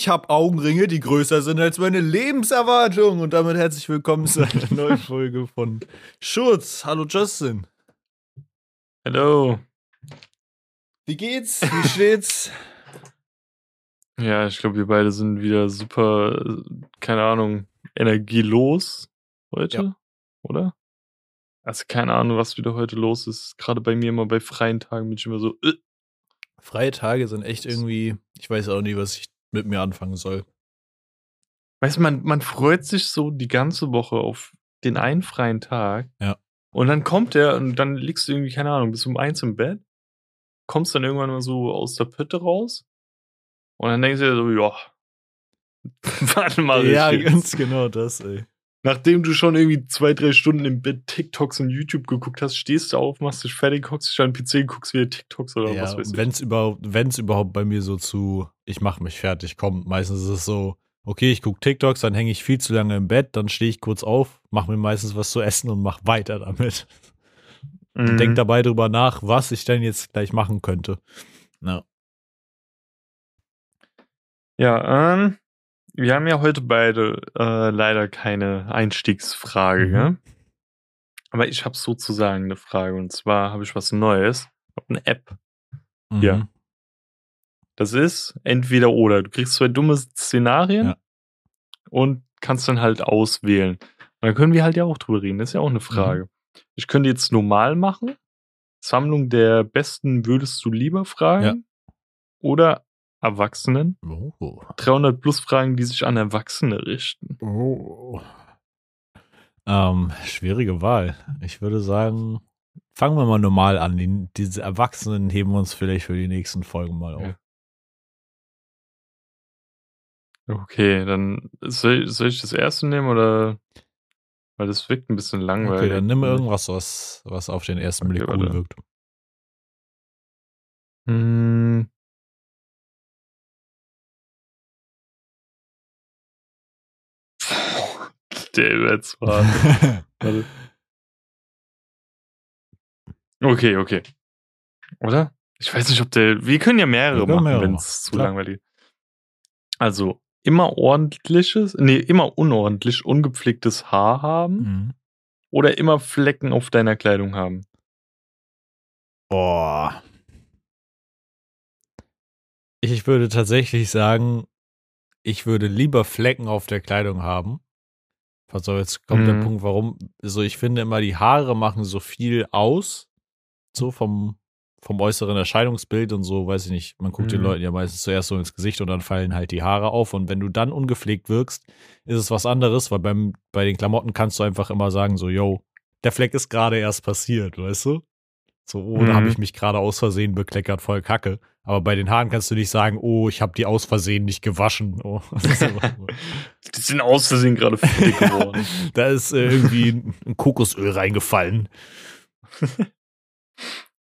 Ich habe Augenringe, die größer sind als meine Lebenserwartung. Und damit herzlich willkommen zu einer neuen Folge von Schutz. Hallo Justin. Hallo. Wie geht's? Wie steht's? Ja, ich glaube, wir beide sind wieder super, keine Ahnung, energielos heute, Ja. oder? Also keine Ahnung, was wieder heute los ist. Gerade bei mir immer bei freien Tagen bin ich immer so, äh, Freie Tage sind echt irgendwie, ich weiß auch nie, was ich mit mir anfangen soll. weißt du, man, man freut sich so die ganze Woche auf den einen freien Tag. Ja. Und dann kommt der und dann liegst du irgendwie, keine Ahnung, bis um eins im Bett, kommst dann irgendwann mal so aus der Pütte raus und dann denkst du dir so, ja, warte mal. ja, ganz genau das, ey. Nachdem du schon irgendwie zwei, drei Stunden im Bett TikToks und YouTube geguckt hast, stehst du auf, machst dich fertig, hockst dich an den PC, guckst wieder TikToks oder Ja, was weiß ich. wenn es überhaupt, wenn's überhaupt bei mir so zu, ich mach mich fertig kommt. Meistens ist es so, okay, ich gucke TikToks, dann hänge ich viel zu lange im Bett, dann stehe ich kurz auf, mache mir meistens was zu essen und mach weiter damit. Mhm. Denk dabei drüber nach, was ich denn jetzt gleich machen könnte. Ja. Ja, ähm, wir haben ja heute beide äh, leider keine Einstiegsfrage, Mhm. Aber ich habe sozusagen eine Frage und zwar habe ich was Neues. Eine App. Mhm. Ja. Das ist entweder oder. Du kriegst zwei dumme Szenarien Ja. und kannst dann halt auswählen. Und dann können wir halt ja auch drüber reden. Das ist ja auch eine Frage. Ich könnte jetzt normal machen. Sammlung der besten würdest du lieber Fragen. Oder Erwachsenen. Oh. 300 plus Fragen, die sich an Erwachsene richten. Oh. Ähm, schwierige Wahl. Ich würde sagen, fangen wir mal normal an. Die, diese Erwachsenen heben uns vielleicht für die nächsten Folgen mal auf. Okay, dann soll, soll ich das erste nehmen oder? Weil das wirkt ein bisschen langweilig. Okay, dann nimm irgendwas, was, was auf den ersten Okay, Blick cool wirkt. Hm. Der jetzt war. Warte. Okay, okay. Oder? Ich weiß nicht, ob der. Wir können ja mehrere können machen, wenn es zu klar. langweilig ist. Also, immer ordentliches, nee, immer unordentlich, ungepflegtes Haar haben Mhm. oder immer Flecken auf deiner Kleidung haben. Boah. Ich würde tatsächlich sagen, ich würde lieber Flecken auf der Kleidung haben. Also jetzt kommt der Mhm. Punkt, warum. So, ich finde immer, die Haare machen so viel aus. So vom, vom äußeren Erscheinungsbild und so, weiß ich nicht. Man guckt den Mhm. Leuten ja meistens zuerst so ins Gesicht und dann fallen halt die Haare auf. Und wenn du dann ungepflegt wirkst, ist es was anderes, weil beim, bei den Klamotten kannst du einfach immer sagen, so, yo, der Fleck ist gerade erst passiert, weißt du? So, da Mhm. habe ich mich gerade aus Versehen bekleckert, voll Kacke. Aber bei den Haaren kannst du nicht sagen, oh, ich habe die aus Versehen nicht gewaschen. Oh. Die sind aus Versehen gerade fettig geworden. da ist äh, irgendwie ein Kokosöl reingefallen.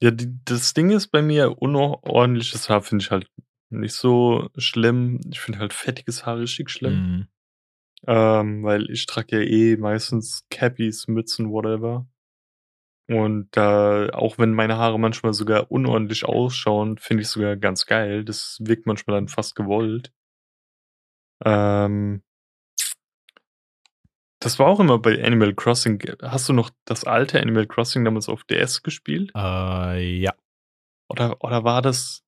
Ja, die, das Ding ist bei mir, unordentliches Haar finde ich halt nicht so schlimm. Ich finde halt fettiges Haar richtig schlimm. Mhm. Ähm, weil ich trage ja eh meistens Cappies, Mützen, whatever. Und da, auch wenn meine Haare manchmal sogar unordentlich ausschauen, finde ich sogar ganz geil. Das wirkt manchmal dann fast gewollt. Ähm, das war auch immer bei Animal Crossing. Hast du noch das alte Animal Crossing damals auf DS gespielt? Äh, ja. Oder, oder war das,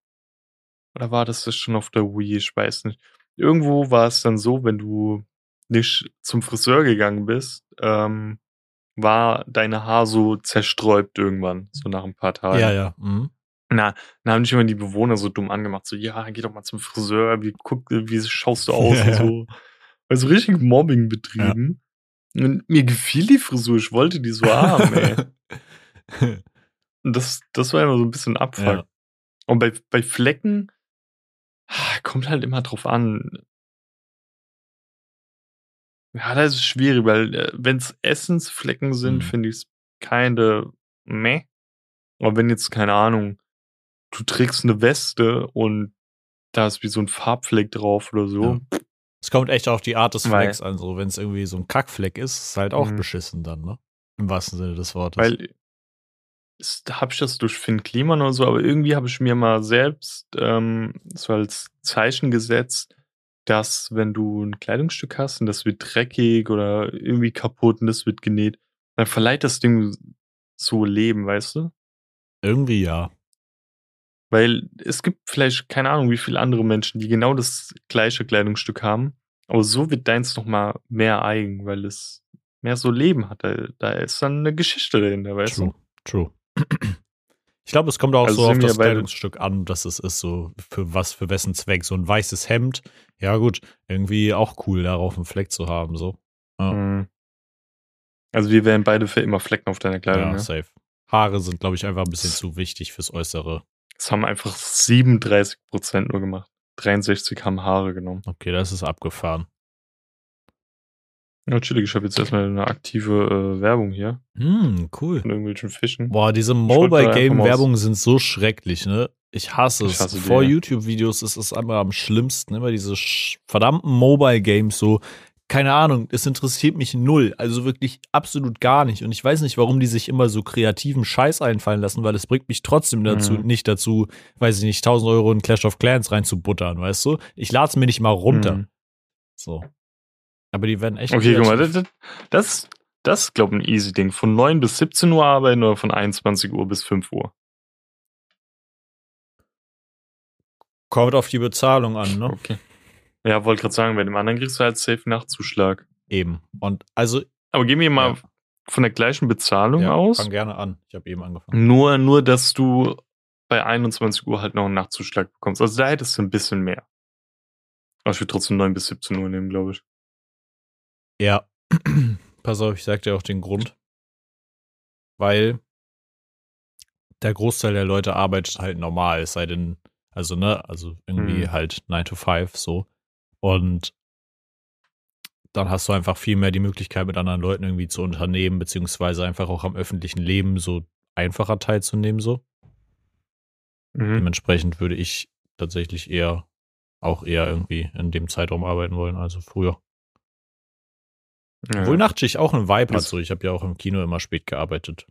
oder war das das schon auf der Wii? Ich weiß nicht. Irgendwo war es dann so, wenn du nicht zum Friseur gegangen bist, ähm, war deine Haar so zersträubt irgendwann, so nach ein paar Tagen. Ja, ja. Mhm. Na, dann haben dich immer die Bewohner so dumm angemacht, so, ja, geh doch mal zum Friseur, wie, guck, wie schaust du aus Ja, und ja. so. Also richtig Mobbing betrieben. Und mir gefiel die Frisur, ich wollte die so haben, ey. Und das, das war immer so ein bisschen Abfuck. Ja. Und bei, bei Flecken ah, kommt halt immer drauf an. Ja, das ist schwierig, weil äh, wenn es Essensflecken sind, Mhm. finde ich es keine meh. Aber wenn jetzt, keine Ahnung, du trägst eine Weste und da ist wie so ein Farbfleck drauf oder so. Ja. Es kommt echt auf die Art des Flecks an. So, wenn es irgendwie so ein Kackfleck ist, ist halt auch Mhm. beschissen dann, ne? Im wahrsten Sinne des Wortes. Weil habe ich das durch Finn Kliman oder so, aber irgendwie habe ich mir mal selbst ähm, so als Zeichen gesetzt, dass wenn du ein Kleidungsstück hast und das wird dreckig oder irgendwie kaputt und das wird genäht, dann verleiht das Ding so Leben, weißt du? Irgendwie ja. Weil es gibt vielleicht keine Ahnung, wie viele andere Menschen, die genau das gleiche Kleidungsstück haben, aber so wird deins noch mal mehr eigen, weil es mehr so Leben hat. Da, da ist dann eine Geschichte dahinter, weißt True, du? true. Ich glaube, es kommt auch Also so auf das Kleidungsstück an, dass es ist so, für was, für wessen Zweck. So ein weißes Hemd, ja gut, irgendwie auch cool, darauf einen Fleck zu haben, so. Ja. Mhm. Also wir wären beide für immer Flecken auf deiner Kleidung. Ja, ne? safe. Haare sind, glaube ich, einfach ein bisschen zu wichtig fürs Äußere. Das haben einfach 37 Prozent nur gemacht. 63 haben Haare genommen. Okay, das ist abgefahren. Ja, chillig. Ich habe jetzt erstmal eine aktive äh, Werbung hier Hm, cool. von irgendwelchen Fischen. Boah, diese Mobile-Game-Werbungen sind so schrecklich, ne? Ich hasse Ich es. hasse die, Vor. YouTube-Videos ist es einmal am schlimmsten, immer diese verdammten Mobile-Games so. Keine Ahnung, es interessiert mich null. Also wirklich absolut gar nicht. Und ich weiß nicht, warum die sich immer so kreativen Scheiß einfallen lassen, weil es bringt mich trotzdem dazu, Mhm. nicht dazu, weiß ich nicht, 1000 Euro in Clash of Clans reinzubuttern, weißt du? Ich lade es mir nicht mal runter. Mhm. So. Aber die werden echt. Okay, guck mal, das, das, das ist, glaube ich, ein easy Ding. Von 9 bis 17 Uhr arbeiten oder von 21 Uhr bis 5 Uhr. Kommt auf die Bezahlung an, ne? Okay. Ja, wollte gerade sagen, bei dem anderen kriegst du halt safe Nachtzuschlag. Eben. Und also, Aber gehen wir mal Ja. von der gleichen Bezahlung ja, aus. fang gerne an. Ich habe eben angefangen. Nur, nur, dass du bei 21 Uhr halt noch einen Nachtzuschlag bekommst. Also da hättest du ein bisschen mehr. Aber ich würde trotzdem 9 bis 17 Uhr nehmen, glaube ich. Ja, pass auf, ich sag dir auch den Grund. Weil der Großteil der Leute arbeitet halt normal, es sei denn, also, ne, also irgendwie Hm. halt 9 to 5 so. Und dann hast du einfach viel mehr die Möglichkeit, mit anderen Leuten irgendwie zu unternehmen, beziehungsweise einfach auch am öffentlichen Leben so einfacher teilzunehmen, so. Mhm. Dementsprechend würde ich tatsächlich eher auch eher irgendwie in dem Zeitraum arbeiten wollen, also früher. Ja. Obwohl Nachtschicht auch einen Vibe hat, so ich habe ja auch im Kino immer spät gearbeitet.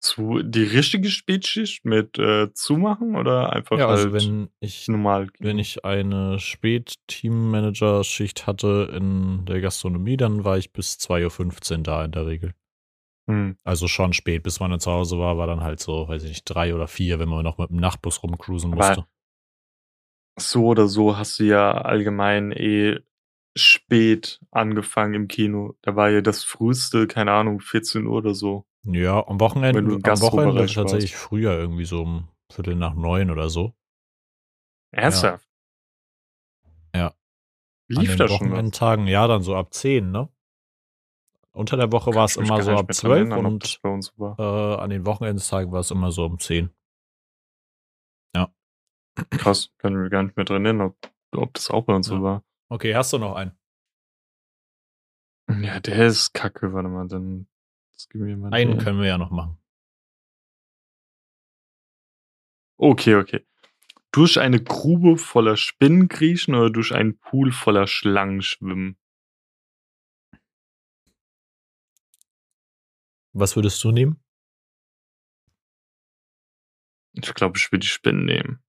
Zu, die richtige Spätschicht mit äh, zumachen oder einfach Ja, also halt wenn ich normal? wenn ich eine Spät-Teammanager-Schicht hatte in der Gastronomie, dann war ich bis 2.15 Uhr da in der Regel. Hm. Also schon spät, bis man dann zu Hause war, war dann halt so, weiß ich nicht, drei oder vier, wenn man noch mit dem Nachtbus rumcruisen Aber- musste. So oder so hast du ja allgemein eh spät angefangen im Kino. Da war ja das früheste, keine Ahnung, 14 Uhr oder so. Ja, am Wochenende, Wenn du im am Wochenende tatsächlich früher, irgendwie so um Viertel nach neun oder so. Ernsthaft? Ja. Lief An den schon was? Wochenendtagen, ja, dann so ab 10, ne? Unter der Woche war es mich immer so ab mehr dran 12 erinnern, ob und das äh, an den Wochenendstagen war es immer so um 10. Krass, kann ich mir gar nicht mehr dran erinnern, ob, ob das auch bei uns Ja. so war. Okay, hast du noch einen? Ja, der ist kacke, warte mal, dann Einen den. können wir ja noch machen. Okay, okay. Durch eine Grube voller Spinnen kriechen oder durch einen Pool voller Schlangen schwimmen? Was würdest du nehmen? Ich glaube, ich würde die Spinnen nehmen.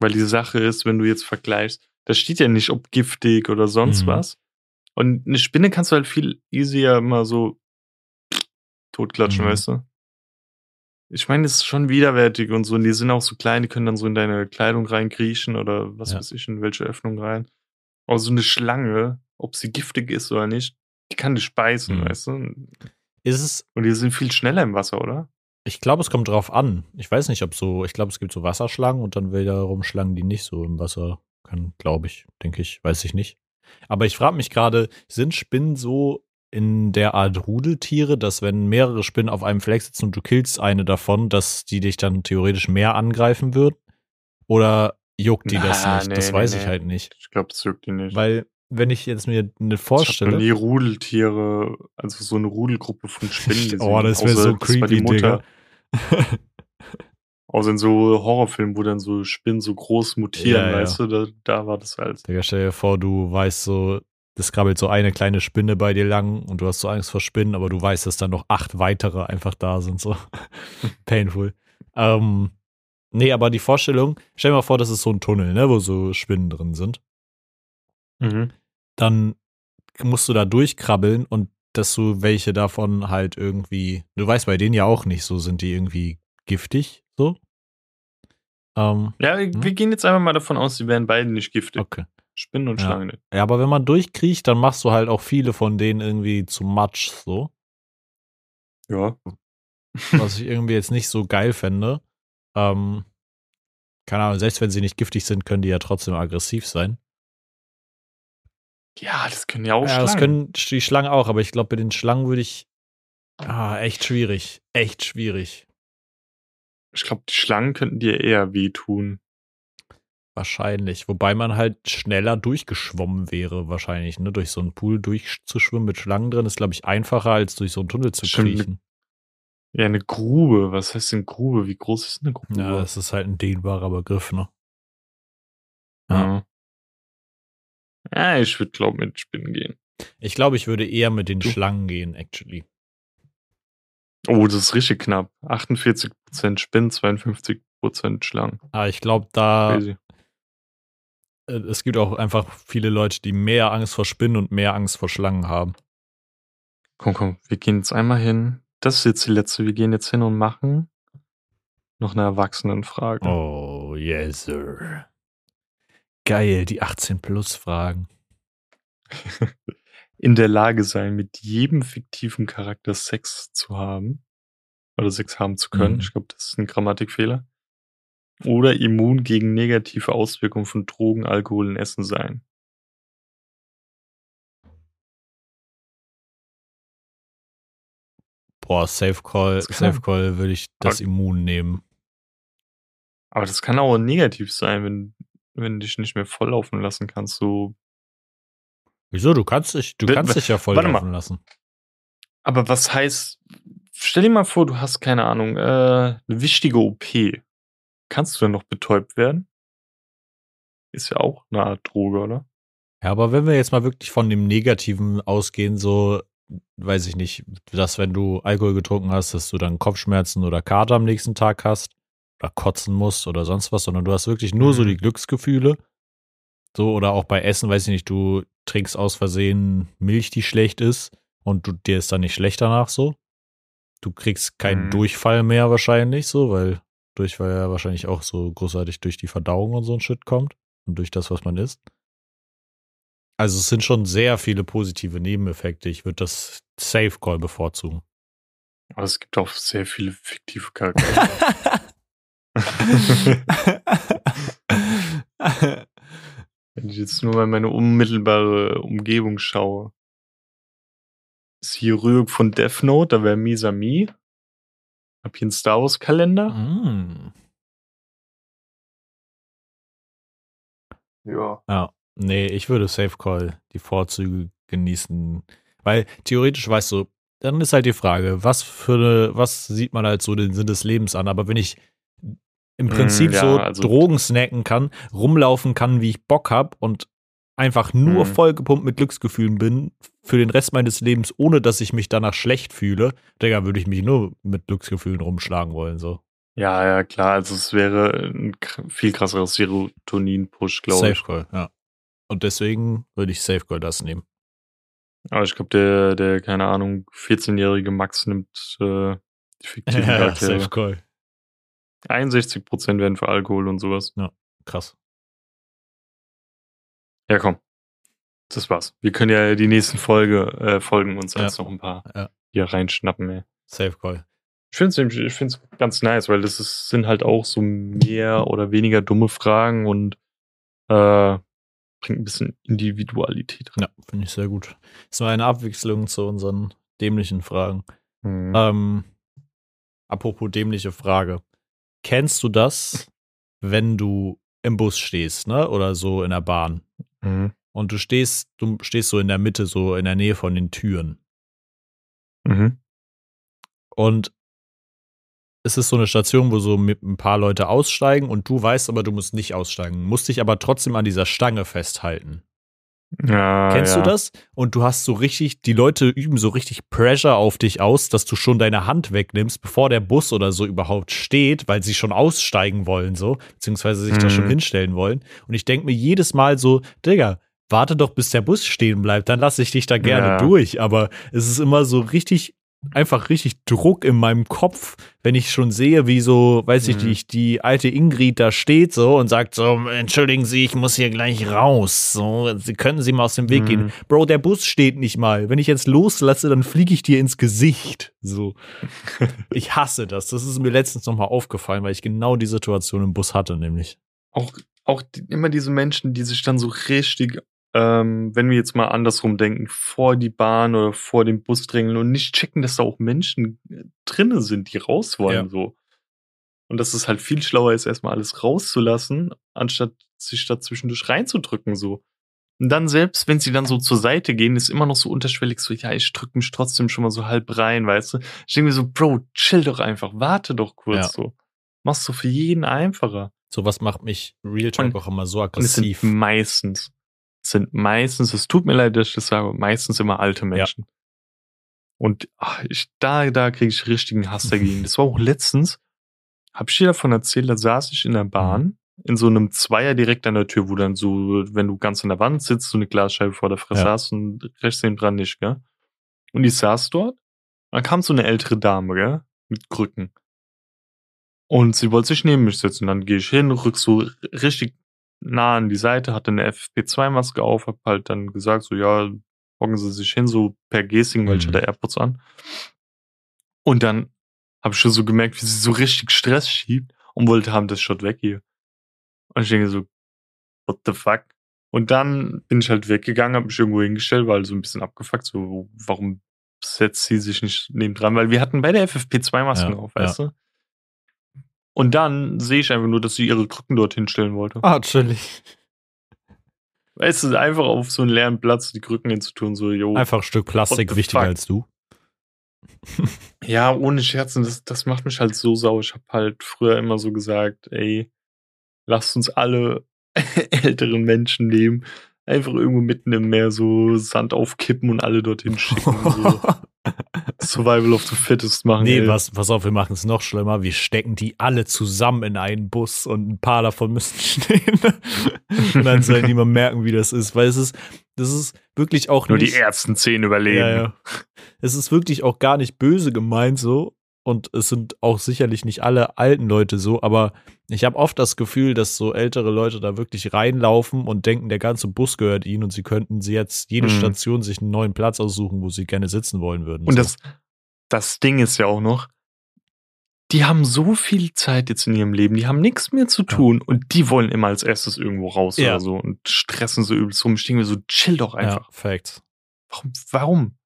Weil die Sache ist, wenn du jetzt vergleichst, da steht ja nicht, ob giftig oder sonst Mhm. was. Und eine Spinne kannst du halt viel easier immer so totklatschen, Mhm. weißt du? Ich meine, es ist schon widerwärtig und so. Und die sind auch so klein, die können dann so in deine Kleidung reinkriechen oder was Ja. weiß ich, in welche Öffnung rein. Aber so eine Schlange, ob sie giftig ist oder nicht, die kann dich beißen, Mhm. weißt du? Ist es, Und die sind viel schneller im Wasser, oder? ich glaube, es kommt drauf an. Ich weiß nicht, ob so, ich glaube, es gibt so Wasserschlangen und dann wiederum Schlangen, die nicht so im Wasser können, glaube ich, denke ich, weiß ich nicht. Aber ich frage mich gerade, sind Spinnen so in der Art Rudeltiere, dass wenn mehrere Spinnen auf einem Fleck sitzen und du killst eine davon, dass die dich dann theoretisch mehr angreifen würden? Oder juckt die das Na, nicht? nee, das nee, weiß nee. ich halt nicht. Ich glaube, das juckt die nicht. Weil, wenn ich jetzt mir eine Ich habe vorstelle. nie Rudeltiere, also so eine Rudelgruppe von Spinnen gesehen. Oh, das wäre so das die creepy, Digga. Außer in so Horrorfilmen, wo dann so Spinnen so groß mutieren, Ja, ja. weißt du, da, da war das halt. Digga, stell dir vor, du weißt so, das krabbelt so eine kleine Spinne bei dir lang und du hast so Angst vor Spinnen, aber du weißt, dass dann noch acht weitere einfach da sind, so painful. Ähm, Nee, aber die Vorstellung, stell dir mal vor, das ist so ein Tunnel, ne, wo so Spinnen drin sind. Mhm. Dann musst du da durchkrabbeln und dass du welche davon halt irgendwie, du weißt bei denen ja auch nicht, so sind die irgendwie giftig, so. Ähm, Ja, wir Hm? gehen jetzt einfach mal davon aus, sie wären beide nicht giftig. okay. Spinnen und Ja. Schlangen nicht. Ja, aber wenn man durchkriecht, dann machst du halt auch viele von denen irgendwie zu Matsch, so. Ja. was ich irgendwie jetzt nicht so geil fände. Ähm, keine Ahnung, selbst wenn sie nicht giftig sind, können die ja trotzdem aggressiv sein. Ja, das können ja auch ja, das Schlangen. können die Schlangen auch, aber ich glaube, bei den Schlangen würde ich. Ah, echt schwierig. Echt schwierig. Ich glaube, die Schlangen könnten dir eher wehtun. Wahrscheinlich. Wobei man halt schneller durchgeschwommen wäre, wahrscheinlich, ne? Durch so einen Pool durchzuschwimmen mit Schlangen drin ist, glaube ich, einfacher, als durch so einen Tunnel zu Stimmt. kriechen. Ja, eine Grube. Was heißt denn Grube? Wie groß ist eine Grube? Ja, das ist halt ein dehnbarer Begriff, ne? ja. Ja, ich würde, glaube mit Spinnen gehen. Ich glaube, ich würde eher mit den Du? Schlangen gehen, actually. Oh, das ist richtig knapp. 48% Spinnen, 52% Schlangen. Aber ich glaube, da Crazy. äh, es gibt auch einfach viele Leute, die mehr Angst vor Spinnen und mehr Angst vor Schlangen haben. Komm, komm, wir gehen jetzt einmal hin. Das ist jetzt die letzte. Wir gehen jetzt hin und machen noch eine Erwachsenenfrage. Oh, yes, sir. Geil, die 18 plus Fragen. In der Lage sein, mit jedem fiktiven Charakter Sex zu haben. Oder Sex haben zu können. Mhm. Ich glaube, das ist ein Grammatikfehler. Oder immun gegen negative Auswirkungen von Drogen, Alkohol und Essen sein. Boah, Safe Call, Safe Call würde ich das Aber- Immun nehmen. Aber das kann auch negativ sein, wenn, wenn du dich nicht mehr volllaufen lassen kannst. So. Wieso? Du kannst dich, du W- kannst dich ja voll laufen lassen. Aber was heißt, stell dir mal vor, du hast keine Ahnung, äh, eine wichtige OP. Kannst du dann noch betäubt werden? Ist ja auch eine Art Droge, oder? Ja, aber wenn wir jetzt mal wirklich von dem Negativen ausgehen, so, weiß ich nicht, dass wenn du Alkohol getrunken hast, dass du dann Kopfschmerzen oder Kater am nächsten Tag hast oder kotzen musst oder sonst was, sondern du hast wirklich nur so Mhm. die Glücksgefühle. So, oder auch bei Essen, weiß ich nicht, du trinkst aus Versehen Milch, die schlecht ist und du, dir ist dann nicht schlecht danach so. Du kriegst keinen Mhm. Durchfall mehr wahrscheinlich so, weil Durchfall ja wahrscheinlich auch so großartig durch die Verdauung und so ein Shit kommt und durch das, was man isst. Also es sind schon sehr viele positive Nebeneffekte. Ich würde das Safe Call bevorzugen. Aber es gibt auch sehr viele fiktive Charaktere. Wenn ich jetzt nur mal meine unmittelbare Umgebung schaue. Ist hier Rührung von Death Note, da wäre Misami. Hab hier einen Star Wars Kalender. mm. Ja. Ja, nee, ich würde Safe Call die Vorzüge genießen. Weil theoretisch weißt du, dann ist halt die Frage, was für eine, was sieht man als so den Sinn des Lebens an? Aber wenn ich im Mm, Prinzip ja, so also- Drogen snacken kann, rumlaufen kann, wie ich Bock hab und einfach nur Mhm. vollgepumpt mit Glücksgefühlen bin für den Rest meines Lebens, ohne dass ich mich danach schlecht fühle, Digga, würde ich mich nur mit Glücksgefühlen rumschlagen wollen, so. Ja, ja, klar. Also es wäre ein viel krasserer Serotonin-Push, glaube Safe ich. Call, ja. Und deswegen würde ich Safe Call das nehmen. Aber ich glaube, der, der, keine Ahnung, 14-jährige Max nimmt äh, die fiktiven Ja, Charaktere. Safe Call. 61% werden für Alkohol und sowas. Krass. Ja, komm. Das war's. Wir können ja die nächsten Folge, äh, Folgen uns Ja. jetzt noch ein paar Ja. hier reinschnappen, ey. Safe Call. Ich finde es ich find's ganz nice, weil das ist, sind halt auch so mehr oder weniger dumme Fragen und äh, bringt ein bisschen Individualität rein. Ja, finde ich sehr gut. Ist mal eine Abwechslung zu unseren dämlichen Fragen. Mhm. Ähm, apropos dämliche Frage. Kennst du das, wenn du im Bus stehst, ne? Oder so in der Bahn? Mhm. Und du stehst, du stehst so in der Mitte, so in der Nähe von den Türen. Mhm. Und es ist so eine Station, wo so mit ein paar Leute aussteigen und du weißt aber, du musst nicht aussteigen, musst dich aber trotzdem an dieser Stange festhalten. Ja, Kennst ja. du das? Und du hast so richtig, die Leute üben so richtig Pressure auf dich aus, dass du schon deine Hand wegnimmst, bevor der Bus oder so überhaupt steht, weil sie schon aussteigen wollen, so, beziehungsweise sich da Mhm. schon hinstellen wollen. Und ich denke mir jedes Mal so, Digga, warte doch, bis der Bus stehen bleibt, dann lasse ich dich da gerne Ja. durch. Aber es ist immer so richtig, einfach richtig Druck in meinem Kopf, wenn ich schon sehe, wie so, weiß ich Mhm. nicht, die alte Ingrid da steht so und sagt so, entschuldigen Sie, ich muss hier gleich raus. So, Sie können Sie mal aus dem Weg Mhm. gehen. Bro, der Bus steht nicht mal. Wenn ich jetzt loslasse, dann fliege ich dir ins Gesicht. So. Ich hasse das. Das ist mir letztens nochmal aufgefallen, weil ich genau die Situation im Bus hatte, nämlich. Auch, auch die, immer diese Menschen, die sich dann so richtig, ähm, wenn wir jetzt mal andersrum denken, vor die Bahn oder vor den Bus drängeln und nicht checken, dass da auch Menschen äh, drinne sind, die raus wollen, Ja. so. Und dass es halt viel schlauer ist, erstmal alles rauszulassen, anstatt sich da zwischendurch reinzudrücken, so. Und dann selbst, wenn sie dann so zur Seite gehen, ist immer noch so unterschwellig so, ja, ich drück mich trotzdem schon mal so halb rein, weißt du? Ich denke mir so, Bro, chill doch einfach, warte doch kurz Ja. so. Machst du für jeden einfacher. Sowas macht mich Real Talk Und- auch immer so aggressiv. sind meistens, sind meistens, es tut mir leid, dass ich das sage, meistens immer alte Menschen. Und ach, ich, da, da kriege ich richtigen Hass dagegen. Das war auch letztens, hab ich dir davon erzählt, da saß ich in der Bahn, in so einem Zweier direkt an der Tür, wo dann so, wenn du ganz an der Wand sitzt, so eine Glasscheibe vor der Fresse Ja. hast und rechts neben dran nicht, gell? Und ich saß dort, dann kam so eine ältere Dame, gell? Mit Krücken. Und sie wollte sich neben mich setzen. Dann gehe ich hin, rück so richtig nah an die Seite, hatte eine FP2-Maske auf, hab halt dann gesagt, so, ja, hocken Sie sich hin, so per Gesing, weil ich Mhm. hatte AirPods an. Und dann habe ich schon so gemerkt, wie sie so richtig Stress schiebt und wollte haben, das Shot weg hier. Und ich denke so, what the fuck? Und dann bin ich halt weggegangen, habe mich irgendwo hingestellt, weil so ein bisschen abgefuckt, so, warum setzt sie sich nicht nebendran? Weil wir hatten beide FFP2-Masken Ja, auf, weißt du? Und dann sehe ich einfach nur, dass sie ihre Krücken dort hinstellen wollte. Ah, chillig. Weißt du, einfach auf so einen leeren Platz die Krücken hinzutun, so, jo. Einfach ein Stück Plastik wichtiger fuck? als du. Ja, ohne Scherzen, das, das macht mich halt so sauer. Ich habe halt früher immer so gesagt, ey, lasst uns alle älteren Menschen nehmen, einfach irgendwo mitten im Meer so Sand aufkippen und alle dorthin schicken. so Survival of the Fittest machen. Nee, ey. was, pass auf, wir machen es noch schlimmer. Wir stecken die alle zusammen in einen Bus und ein paar davon müssen stehen. und dann soll niemand merken, wie das ist. Weil es ist, das ist wirklich auch Nur nicht. die ersten zehn überleben. Ja, ja. Es ist wirklich auch gar nicht böse gemeint so. Und es sind auch sicherlich nicht alle alten Leute so, aber ich habe oft das Gefühl, dass so ältere Leute da wirklich reinlaufen und denken, der ganze Bus gehört ihnen und sie könnten sie jetzt jede Mhm. Station sich einen neuen Platz aussuchen, wo sie gerne sitzen wollen würden. Und so. das, das Ding ist ja auch noch, die haben so viel Zeit jetzt in ihrem Leben, die haben nichts mehr zu tun und die wollen immer als erstes irgendwo raus Ja. oder so und stressen so übelst rum. Denke mir so, chill doch einfach. ja, Facts. Warum? Warum?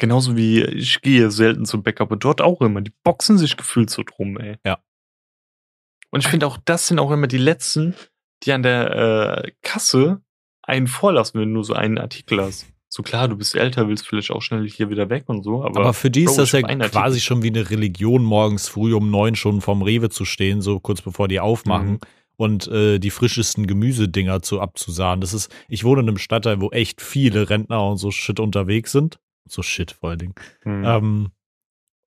Genauso wie ich gehe selten zum Bäcker, aber dort auch immer. Die boxen sich gefühlt so drum, ey. Ja. Und ich finde auch, das sind auch immer die Letzten, die an der äh, Kasse einen vorlassen, wenn du nur so einen Artikel hast. So klar, du bist älter, willst vielleicht auch schnell hier wieder weg und so, aber, Aber für die ist Bro, das ja Artikel. quasi schon wie eine Religion, morgens früh um neun schon vom Rewe zu stehen, so kurz bevor die aufmachen Mhm. und äh, die frischesten Gemüsedinger zu abzusahen. Das ist, ich wohne in einem Stadtteil, wo echt viele Rentner und so Shit unterwegs sind. So Shit vor allen Dingen. Hm. Ähm,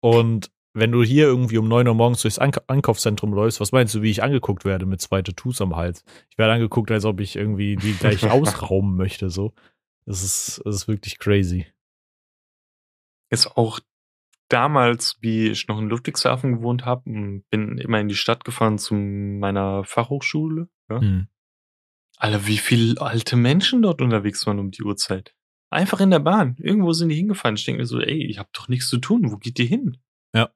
und wenn du hier irgendwie um 9 Uhr morgens durchs Ank Einkaufszentrum läufst, was meinst du, wie ich angeguckt werde mit zwei Tattoos am Hals? Ich werde angeguckt, als ob ich irgendwie die gleich ausrauben möchte, so. Das ist, das ist wirklich crazy. ist auch damals, wie ich noch in Ludwigshafen gewohnt habe, und bin immer in die Stadt gefahren zu meiner Fachhochschule. Ja? Hm. Alter, wie viele alte Menschen dort unterwegs waren um die Uhrzeit. Einfach in der Bahn. Irgendwo sind die hingefahren. Ich denke mir so, ey, ich hab doch nichts zu tun. Wo geht die hin? Ja.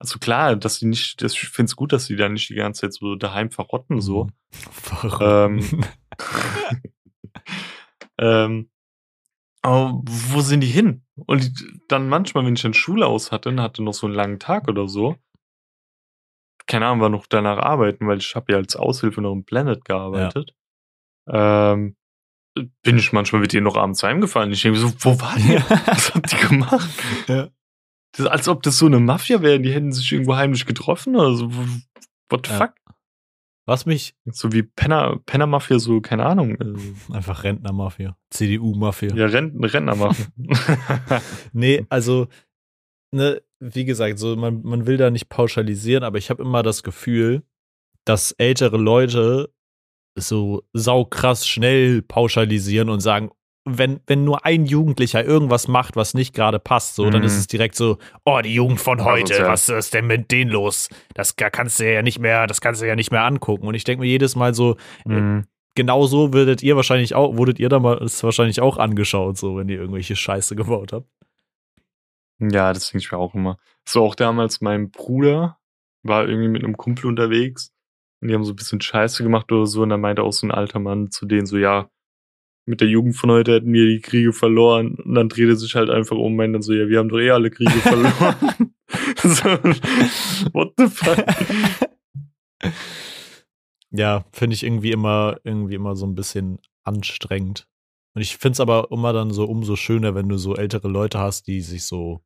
Also klar, dass die nicht, das, ich finde es gut, dass die da nicht die ganze Zeit so daheim verrotten, so. Mhm. Warum? Ähm, ähm, aber wo sind die hin? Und die- dann manchmal, wenn ich dann Schule aus hatte und hatte noch so einen langen Tag oder so, keine Ahnung, war noch danach arbeiten, weil ich habe ja als Aushilfe noch im Planet gearbeitet. Ähm, bin ich manchmal mit ihr noch abends heimgefahren. Ich denke mir so, wo war die? Was hat die gemacht? Ja. Das, als ob das so eine Mafia wäre, die hätten sich irgendwo heimlich getroffen oder so. What the Ja. fuck? Was mich. So wie Penner, Penner-Mafia, so, keine Ahnung. Äh, Einfach Rentner-Mafia. CDU-Mafia. ja, Rent Rentner-Mafia. Nee, also, ne, wie gesagt, so man, man will da nicht pauschalisieren, aber ich habe immer das Gefühl, dass ältere Leute so saukrass schnell pauschalisieren und sagen, wenn, wenn nur ein Jugendlicher irgendwas macht, was nicht gerade passt, so, dann Mhm. ist es direkt so, oh, die Jugend von heute, Asozial. was ist denn mit denen los? Das kannst du ja nicht mehr, das kannst du ja nicht mehr angucken. Und ich denke mir jedes Mal so, Mhm. genauso würdet ihr wahrscheinlich auch, wurdet ihr damals wahrscheinlich auch angeschaut, so, wenn ihr irgendwelche Scheiße gebaut habt. Ja, das denke ich mir auch immer. So auch damals mein Bruder war irgendwie mit einem Kumpel unterwegs und die haben so ein bisschen Scheiße gemacht oder so und dann meinte auch so ein alter Mann zu denen so, ja, mit der Jugend von heute hätten wir die Kriege verloren und dann dreht er sich halt einfach um und meint dann so, ja, wir haben doch eh alle Kriege verloren. so, what the fuck? Ja, finde ich irgendwie immer, irgendwie immer so ein bisschen anstrengend. Und ich finde es aber immer dann so umso schöner, wenn du so ältere Leute hast, die sich so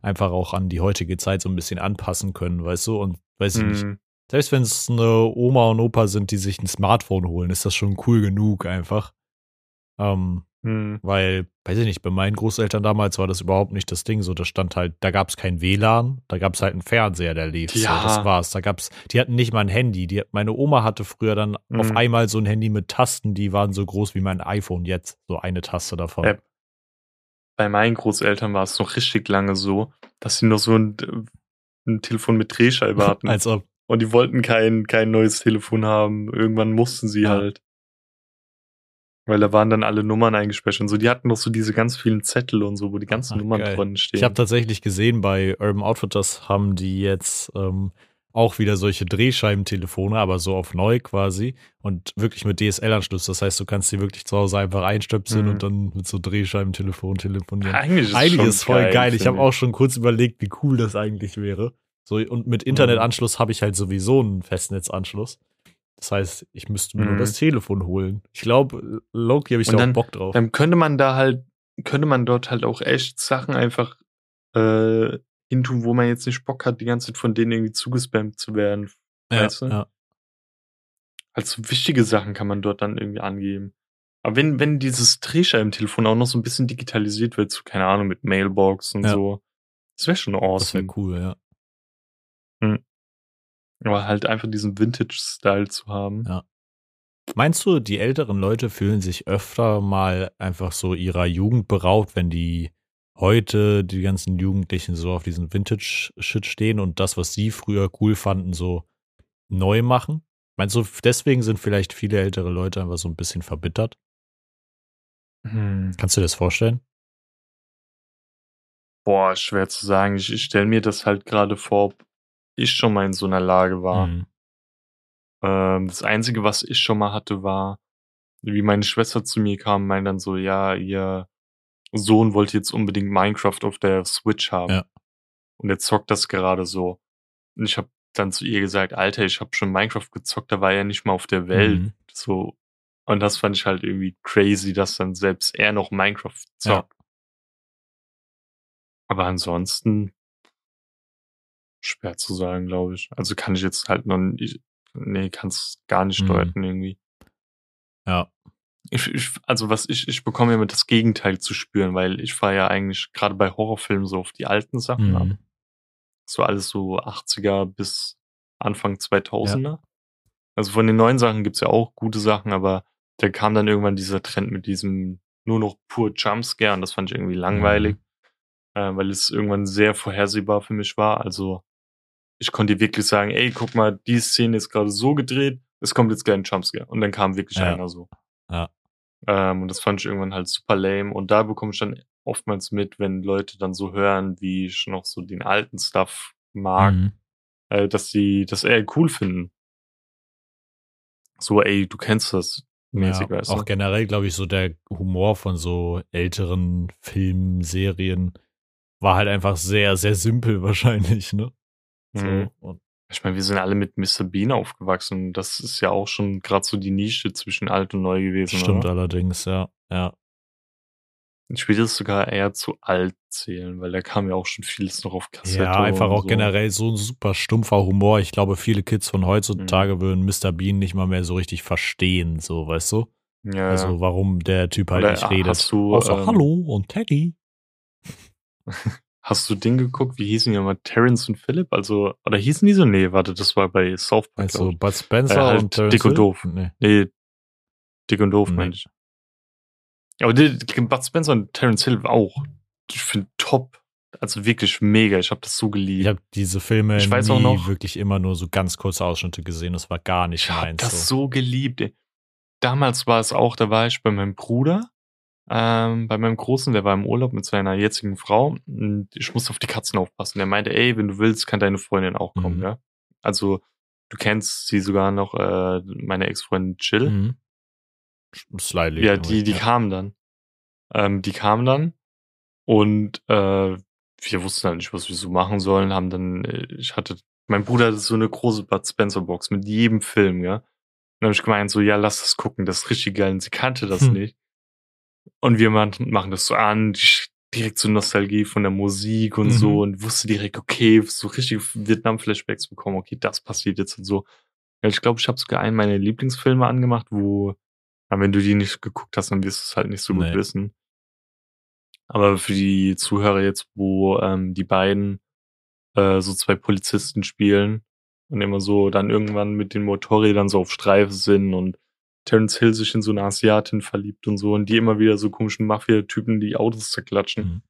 einfach auch an die heutige Zeit so ein bisschen anpassen können, weißt du? Und weiß ich nicht. Selbst wenn es eine Oma und Opa sind, die sich ein Smartphone holen, ist das schon cool genug einfach. Ähm, Mhm. weil, weiß ich nicht, bei meinen Großeltern damals war das überhaupt nicht das Ding. So, da stand halt, da gab es kein WLAN, da gab es halt einen Fernseher, der lief. Ja. So, das war's. Da gab's, die hatten nicht mal ein Handy. Die, meine Oma hatte früher dann auf Mhm. einmal so ein Handy mit Tasten, die waren so groß wie mein iPhone jetzt. So eine Taste davon. Ja. Bei meinen Großeltern war es noch richtig lange so, dass sie noch so ein, ein Telefon mit Drehscheibe hatten. Als ob. Und die wollten kein, kein neues Telefon haben. Irgendwann mussten sie Ja. halt. Weil da waren dann alle Nummern eingespeichert und so. Die hatten noch so diese ganz vielen Zettel und so, wo die ganzen Ach, Nummern geil. drin stehen. Ich habe tatsächlich gesehen, bei Urban Outfitters haben die jetzt ähm, auch wieder solche Drehscheibentelefone, aber so auf neu quasi und wirklich mit DSL-Anschluss. Das heißt, du kannst sie wirklich zu Hause einfach einstöpseln Mhm. und dann mit so Drehscheibentelefon telefonieren. eigentlich ist, Eigentlich ist voll geil. Ich finde habe auch schon kurz überlegt, wie cool das eigentlich wäre. So, und mit Internetanschluss habe ich halt sowieso einen Festnetzanschluss. Das heißt, ich müsste mir nur Mhm. das Telefon holen. Ich glaube, Loki habe ich Und da auch dann- Bock drauf. Dann könnte man da halt, könnte man dort halt auch echt Sachen einfach äh, hintun, wo man jetzt nicht Bock hat, die ganze Zeit von denen irgendwie zugespammt zu werden. ja, weißt du? ja. Also wichtige Sachen kann man dort dann irgendwie angeben. Aber wenn, wenn dieses Drehscheibentelefon auch noch so ein bisschen digitalisiert wird, so, keine Ahnung, mit Mailbox und Ja. so, das wäre schon Das wäre awesome. cool, ja. Aber halt einfach diesen Vintage-Style zu haben. Ja. Meinst du, die älteren Leute fühlen sich öfter mal einfach so ihrer Jugend beraubt, wenn die heute, die ganzen Jugendlichen, so auf diesen Vintage-Shit stehen und das, was sie früher cool fanden, so neu machen? Meinst du, deswegen sind vielleicht viele ältere Leute einfach so ein bisschen verbittert? Hm. Kannst du dir das vorstellen? Boah, schwer zu sagen. Ich, ich stelle mir das halt gerade vor, ich schon mal in so einer Lage war. Mhm. Ähm, das Einzige, was ich schon mal hatte, war, wie meine Schwester zu mir kam, meint dann so, ja, ihr Sohn wollte jetzt unbedingt Minecraft auf der Switch haben. Ja. Und er zockt das gerade so. Und ich habe dann zu ihr gesagt, Alter, ich habe schon Minecraft gezockt, da war er nicht mal auf der Welt. Mhm. So. Und das fand ich halt irgendwie crazy, dass dann selbst er noch Minecraft zockt. Aber ansonsten schwer zu sagen, glaube ich. Also kann ich jetzt halt noch nicht, nee, kann es gar nicht Mhm. deuten irgendwie. Ja. Ich, ich, also was ich, ich bekomme immer das Gegenteil zu spüren, weil ich fahre ja eigentlich gerade bei Horrorfilmen so auf die alten Sachen ab. Mhm. So alles so 80er bis Anfang 2000er. Also von den neuen Sachen gibt's ja auch gute Sachen, aber da kam dann irgendwann dieser Trend mit diesem nur noch pur Jumpscare und das fand ich irgendwie langweilig, äh, weil es irgendwann sehr vorhersehbar für mich war. Also ich konnte wirklich sagen, ey, guck mal, die Szene ist gerade so gedreht, es kommt jetzt gleich ein Jumpscare. Und dann kam wirklich Ja. einer so. Ja. Ähm, und das fand ich irgendwann halt super lame. Und da bekomme ich dann oftmals mit, wenn Leute dann so hören, wie ich noch so den alten Stuff mag, Mhm. äh, dass sie das eher cool finden. So, ey, du kennst das mäßig, ja, weißt auch generell, glaube ich, so der Humor von so älteren Filmen, Serien war halt einfach sehr, sehr simpel wahrscheinlich, ne? So, Mhm. und Ich meine, wir sind alle mit Mr. Bean aufgewachsen. Das ist ja auch schon gerade so die Nische zwischen alt und neu gewesen. stimmt oder? allerdings, ja. Ja. Ich würde es sogar eher zu alt zählen, weil da kam ja auch schon vieles noch auf Kassette. Ja, einfach auch so. generell so ein super stumpfer Humor. Ich glaube, viele Kids von Mhm. heutzutage würden Mr. Bean nicht mal mehr so richtig verstehen, so, weißt du? Ja, Also, warum der Typ halt Oder nicht redet. hast du, Außer ähm, Hallo und Teddy. Hast du Ding geguckt? Wie hießen die nochmal? Terrence und Philip? Also, oder hießen die so? Nee, warte, das war bei South Park. Also, ich. Bud Spencer Äh, halt und Terence dick und doof. Nee. Nee, Dick und Doof, Nee. Mensch. Aber die, Bud Spencer und Terence Hill auch. Ich finde top. Also wirklich mega. Ich habe das so geliebt. Ich habe diese Filme Ich weiß nie auch noch- wirklich immer nur so ganz kurze Ausschnitte gesehen. Das war gar nicht Ich habe meins. das so. so geliebt. Ey. Damals war es auch, da war ich bei meinem Bruder, ähm, bei meinem Großen, der war im Urlaub mit seiner jetzigen Frau. Und ich musste auf die Katzen aufpassen. Der meinte, ey, wenn du willst, kann deine Freundin auch kommen, Mhm. ja. Also, du kennst sie sogar noch, äh, meine Ex-Freundin Jill. Mhm. Slightly. Ja, die, die ja. kamen dann. Ähm, die kamen dann und äh, wir wussten halt nicht, was wir so machen sollen, haben dann, äh, ich hatte, mein Bruder hatte so eine große Bud Spencer Box mit jedem Film, ja. Und dann habe ich gemeint, so, ja, lass das gucken, das ist richtig geil. Und sie kannte das Hm. nicht. Und wir machen, das so an, direkt so Nostalgie von der Musik und Mhm. so und wusste direkt, okay, so richtig Vietnam-Flashbacks bekommen, okay, das passiert jetzt und so. Ja, ich glaube, ich habe sogar einen meiner Lieblingsfilme angemacht, wo, wenn du die nicht geguckt hast, dann wirst du es halt nicht so gut Nee. wissen. Aber für die Zuhörer jetzt, wo ähm, die beiden äh, so zwei Polizisten spielen und immer so dann irgendwann mit den Motorrädern so auf Streife sind und Terence Hill sich in so eine Asiatin verliebt und so und die immer wieder so komischen Mafia-Typen die Autos zerklatschen. Mhm.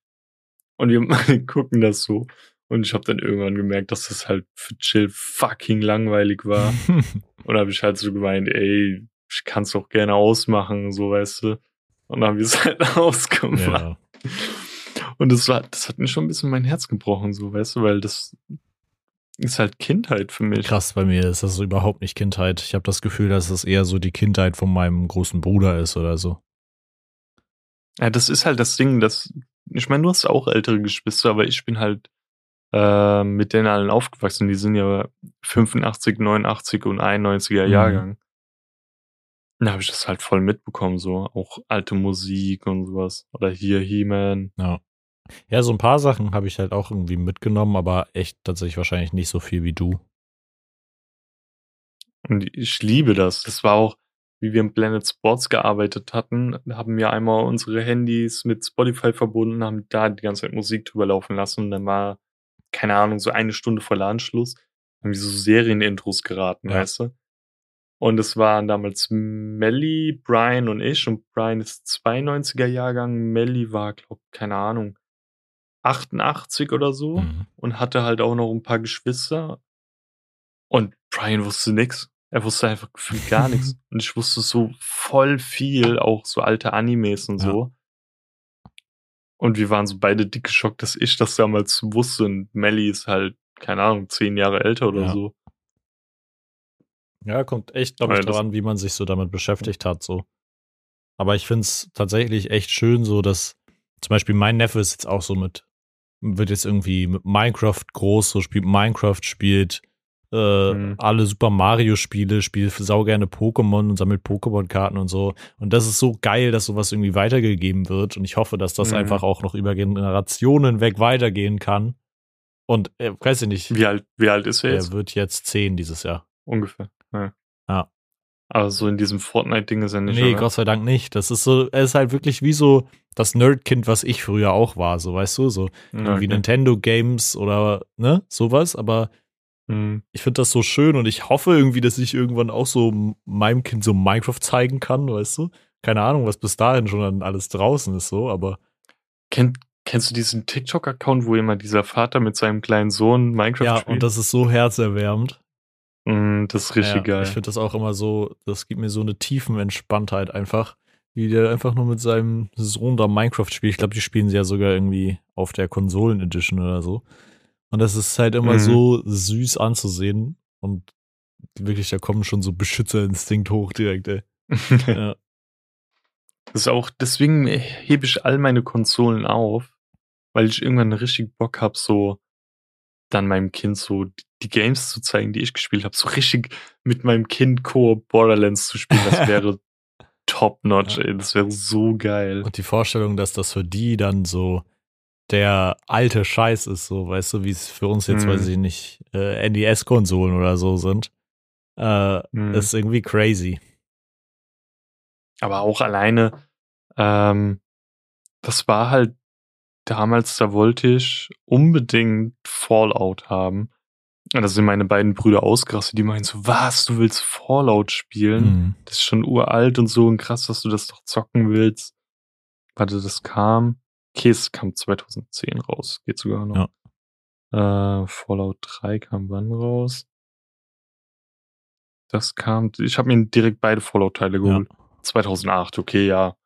Und wir gucken das so. Und ich habe dann irgendwann gemerkt, dass das halt für Chill fucking langweilig war. Und habe ich halt so gemeint, ey, ich kann es doch gerne ausmachen, so weißt du. Und dann haben wir es halt ausgemacht. ja. Und das war, das hat mir schon ein bisschen mein Herz gebrochen, so weißt du, weil das ist halt Kindheit für mich. Krass, bei mir ist das so überhaupt nicht Kindheit. Ich habe das Gefühl, dass es eher so die Kindheit von meinem großen Bruder ist oder so. Ja, das ist halt das Ding, dass, ich meine, du hast auch ältere Geschwister, aber ich bin halt äh, mit denen allen aufgewachsen. Die sind ja 85, 89 und 91er Mhm. Jahrgang. Da habe ich das halt voll mitbekommen, so auch alte Musik und sowas. Oder hier He-Man. Ja. Ja, so ein paar Sachen habe ich halt auch irgendwie mitgenommen, aber echt tatsächlich wahrscheinlich nicht so viel wie du. Und ich liebe das. Das war auch, wie wir im Planet Sports gearbeitet hatten, haben wir einmal unsere Handys mit Spotify verbunden, haben da die ganze Zeit Musik drüber laufen lassen und dann war, keine Ahnung, so eine Stunde vor Ladenschluss, haben wir so Serienintros geraten, Ja. weißt du? Und es waren damals Melly, Brian und ich und Brian ist 92er Jahrgang, Melly war, glaub, keine Ahnung, 88 oder so Mhm. und hatte halt auch noch ein paar Geschwister. Und Brian wusste nix. Er wusste einfach gefühlt gar nichts. Und ich wusste so voll viel, auch so alte Animes und Ja. so. Und wir waren so beide dick geschockt, dass ich das damals wusste. Und Melly ist halt, keine Ahnung, zehn Jahre älter oder Ja. so. Ja, kommt echt, glaube ich, daran, wie man sich so damit beschäftigt hat, so. Aber ich finde es tatsächlich echt schön, so dass zum Beispiel mein Neffe ist jetzt auch so mit, wird jetzt irgendwie mit Minecraft groß, so spielt Minecraft, spielt äh, Mhm. alle Super Mario Spiele, spielt sau gerne Pokémon und sammelt Pokémon-Karten und so. Und das ist so geil, dass sowas irgendwie weitergegeben wird. Und ich hoffe, dass das Mhm. einfach auch noch über Generationen weg weitergehen kann. Und äh, weiß ich nicht, Wie alt, wie alt ist er jetzt? er wird jetzt zehn dieses Jahr. Ungefähr. Ja. Ja. Aber so in diesem Fortnite-Ding ist er nicht. nee, oder? Gott sei Dank nicht. Das ist so, er ist halt wirklich wie so das Nerdkind, was ich früher auch war, so weißt du, so Ja, okay. Nintendo Games oder ne, sowas, aber Mhm. ich finde das so schön und ich hoffe irgendwie, dass ich irgendwann auch so meinem Kind so Minecraft zeigen kann, weißt du? Keine Ahnung, was bis dahin schon dann alles draußen ist, so, aber Kennt, kennst du diesen TikTok-Account, wo immer dieser Vater mit seinem kleinen Sohn Minecraft ja, spielt? und das ist so herzerwärmend. Mm, das ist richtig ja, geil. Ich finde das auch immer so, das gibt mir so eine tiefen Entspanntheit einfach, wie der einfach nur mit seinem Sohn da Minecraft spielt. Ich glaube, die spielen sie ja sogar irgendwie auf der Konsolen-Edition oder so. Und das ist halt immer Mhm. so süß anzusehen und wirklich, da kommen schon so Beschützerinstinkt hoch direkt, ey. Ja. Das ist auch, deswegen hebe ich all meine Konsolen auf, weil ich irgendwann richtig Bock habe, so dann meinem Kind so die Games zu zeigen, die ich gespielt habe, so richtig mit meinem Kind Koop Borderlands zu spielen. Das wäre top-notch, Ja. ey. Das wäre so geil. Und die Vorstellung, dass das für die dann so der alte Scheiß ist, so, weißt du, wie es für uns jetzt, Mhm. weiß ich nicht, äh, NES-Konsolen oder so sind, äh, Mhm. ist irgendwie crazy. Aber auch alleine, ähm, das war halt damals, da wollte ich unbedingt Fallout haben. Und da sind meine beiden Brüder ausgerastet, die meinen so, was, du willst Fallout spielen? Mhm. Das ist schon uralt und so und krass, dass du das doch zocken willst. Warte, das kam. Okay, es kam 2010 raus. Geht sogar noch. Äh, Fallout 3 kam wann raus? Das kam. Ich habe mir direkt beide Fallout-Teile geholt. 2008, okay, ja.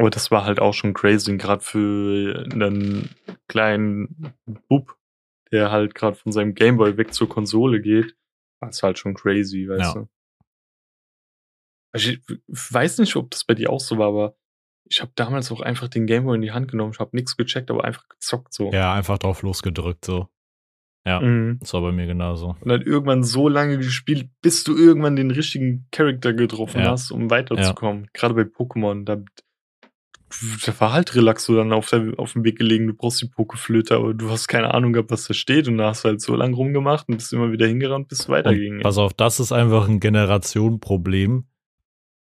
Aber das war halt auch schon crazy, gerade für einen kleinen Bub, der halt gerade von seinem Gameboy weg zur Konsole geht, war es halt schon crazy, weißt Ja. du. Also Ich weiß nicht, ob das bei dir auch so war, aber ich habe damals auch einfach den Gameboy in die Hand genommen, ich habe nichts gecheckt, aber einfach gezockt so. Ja, einfach drauf losgedrückt, so. Ja, Mhm. das war bei mir genauso. Und dann irgendwann so lange gespielt, bis du irgendwann den richtigen Charakter getroffen Ja. hast, um weiterzukommen. Gerade bei Pokémon, da, da war halt Relaxo dann auf, der, auf dem Weg gelegen, du brauchst die Pokeflöte, aber du hast keine Ahnung gehabt, was da steht und da hast du halt so lange rumgemacht und bist immer wieder hingerannt, bis es weiterging. Und pass auf, das ist einfach ein Generationenproblem.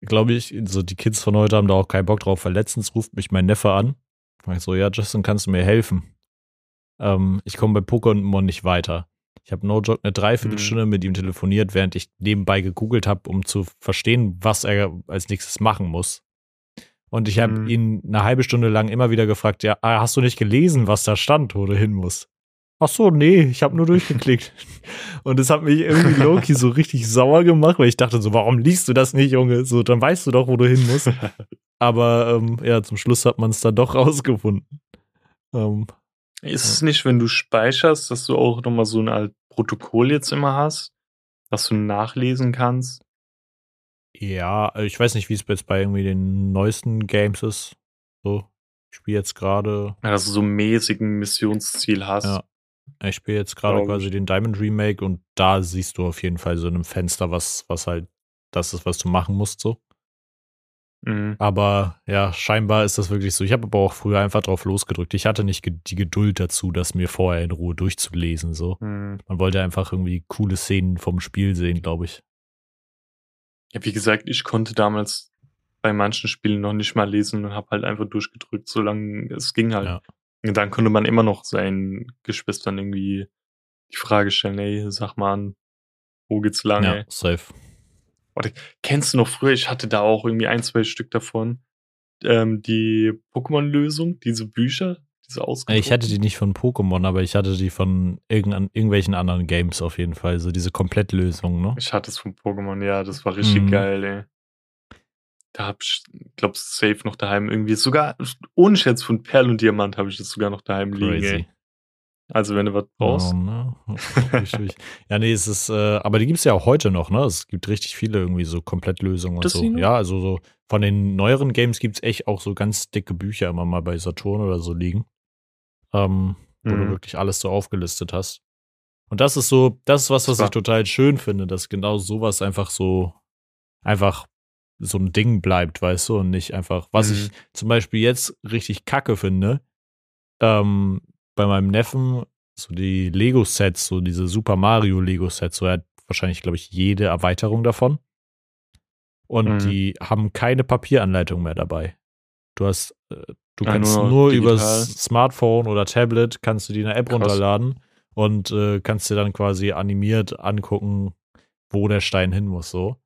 Glaube ich, so die Kids von heute haben da auch keinen Bock drauf, weil letztens ruft mich mein Neffe an. Ich so, ja, Justin, kannst du mir helfen? Ähm, ich komme bei Pokémon nicht weiter. Ich habe no joke eine Dreiviertelstunde mit ihm telefoniert, während ich nebenbei gegoogelt habe, um zu verstehen, was er als nächstes machen muss. Und ich habe Mhm. ihn eine halbe Stunde lang immer wieder gefragt, ja, ah, hast du nicht gelesen, was da stand, wo du hin musst? Ach so, nee, ich habe nur durchgeklickt. Und es hat mich irgendwie Loki so richtig sauer gemacht, weil ich dachte so, warum liest du das nicht, Junge? So, dann weißt du doch, wo du hin musst. Aber ähm, ja, zum Schluss hat man es dann doch rausgefunden. Ähm, Ist es nicht, wenn du speicherst, dass du auch nochmal so ein Protokoll jetzt immer hast, was du nachlesen kannst? Ja, ich weiß nicht, wie es jetzt bei irgendwie den neuesten Games ist. So, ich spiele jetzt gerade, Ja, dass du so mäßigen Missionsziel hast. Ja. ich spiele jetzt gerade quasi den Diamond Remake und da siehst du auf jeden Fall so in einem Fenster, was, was halt das ist, was du machen musst, so. Mhm. Aber ja, scheinbar ist das wirklich so. Ich habe aber auch früher einfach drauf losgedrückt. Ich hatte nicht die Geduld dazu, das mir vorher in Ruhe durchzulesen. So, Mhm. man wollte einfach irgendwie coole Szenen vom Spiel sehen, glaube ich. Ja, wie gesagt, ich konnte damals bei manchen Spielen noch nicht mal lesen und habe halt einfach durchgedrückt, solange es ging halt. Ja. Und dann konnte man immer noch seinen Geschwistern irgendwie die Frage stellen, ey, sag mal an, wo geht's lang, Ja, ey? safe. Kennst du noch früher, ich hatte da auch irgendwie ein, zwei Stück davon, ähm, die Pokémon-Lösung, diese Bücher, diese ausgedruckten. Ich hatte die nicht von Pokémon, aber ich hatte die von irgendein, irgendwelchen anderen Games auf jeden Fall. So diese Komplettlösung, ne? Ich hatte es von Pokémon, ja, das war richtig Mhm. geil, ey. Da hab ich, glaubst safe noch daheim irgendwie, sogar ohne Scherz von Perl und Diamant habe ich das sogar noch daheim liegen, Crazy. ey. Also wenn du was brauchst. Oh, ne? Ja, nee, es ist, äh, aber die gibt's ja auch heute noch, ne? Es gibt richtig viele irgendwie so Komplettlösungen und Das so. sie noch? Ja, also so von den neueren Games gibt's echt auch so ganz dicke Bücher immer mal bei Saturn oder so liegen. Ähm, wo du Mhm. wirklich alles so aufgelistet hast. Und das ist so, das ist was, was ich total schön finde, dass genau sowas einfach so, einfach so ein Ding bleibt, weißt du, und nicht einfach, was Mhm. ich zum Beispiel jetzt richtig kacke finde, ähm, bei meinem Neffen, so die Lego-Sets, so diese Super Mario Lego-Sets, so er hat wahrscheinlich, glaube ich, jede Erweiterung davon. Und Mhm. die haben keine Papieranleitung mehr dabei. Du hast, äh, du Ja, kannst nur nur, übers Smartphone oder Tablet kannst du die in der App Krass. runterladen und äh, kannst dir dann quasi animiert angucken, wo der Stein hin muss, so.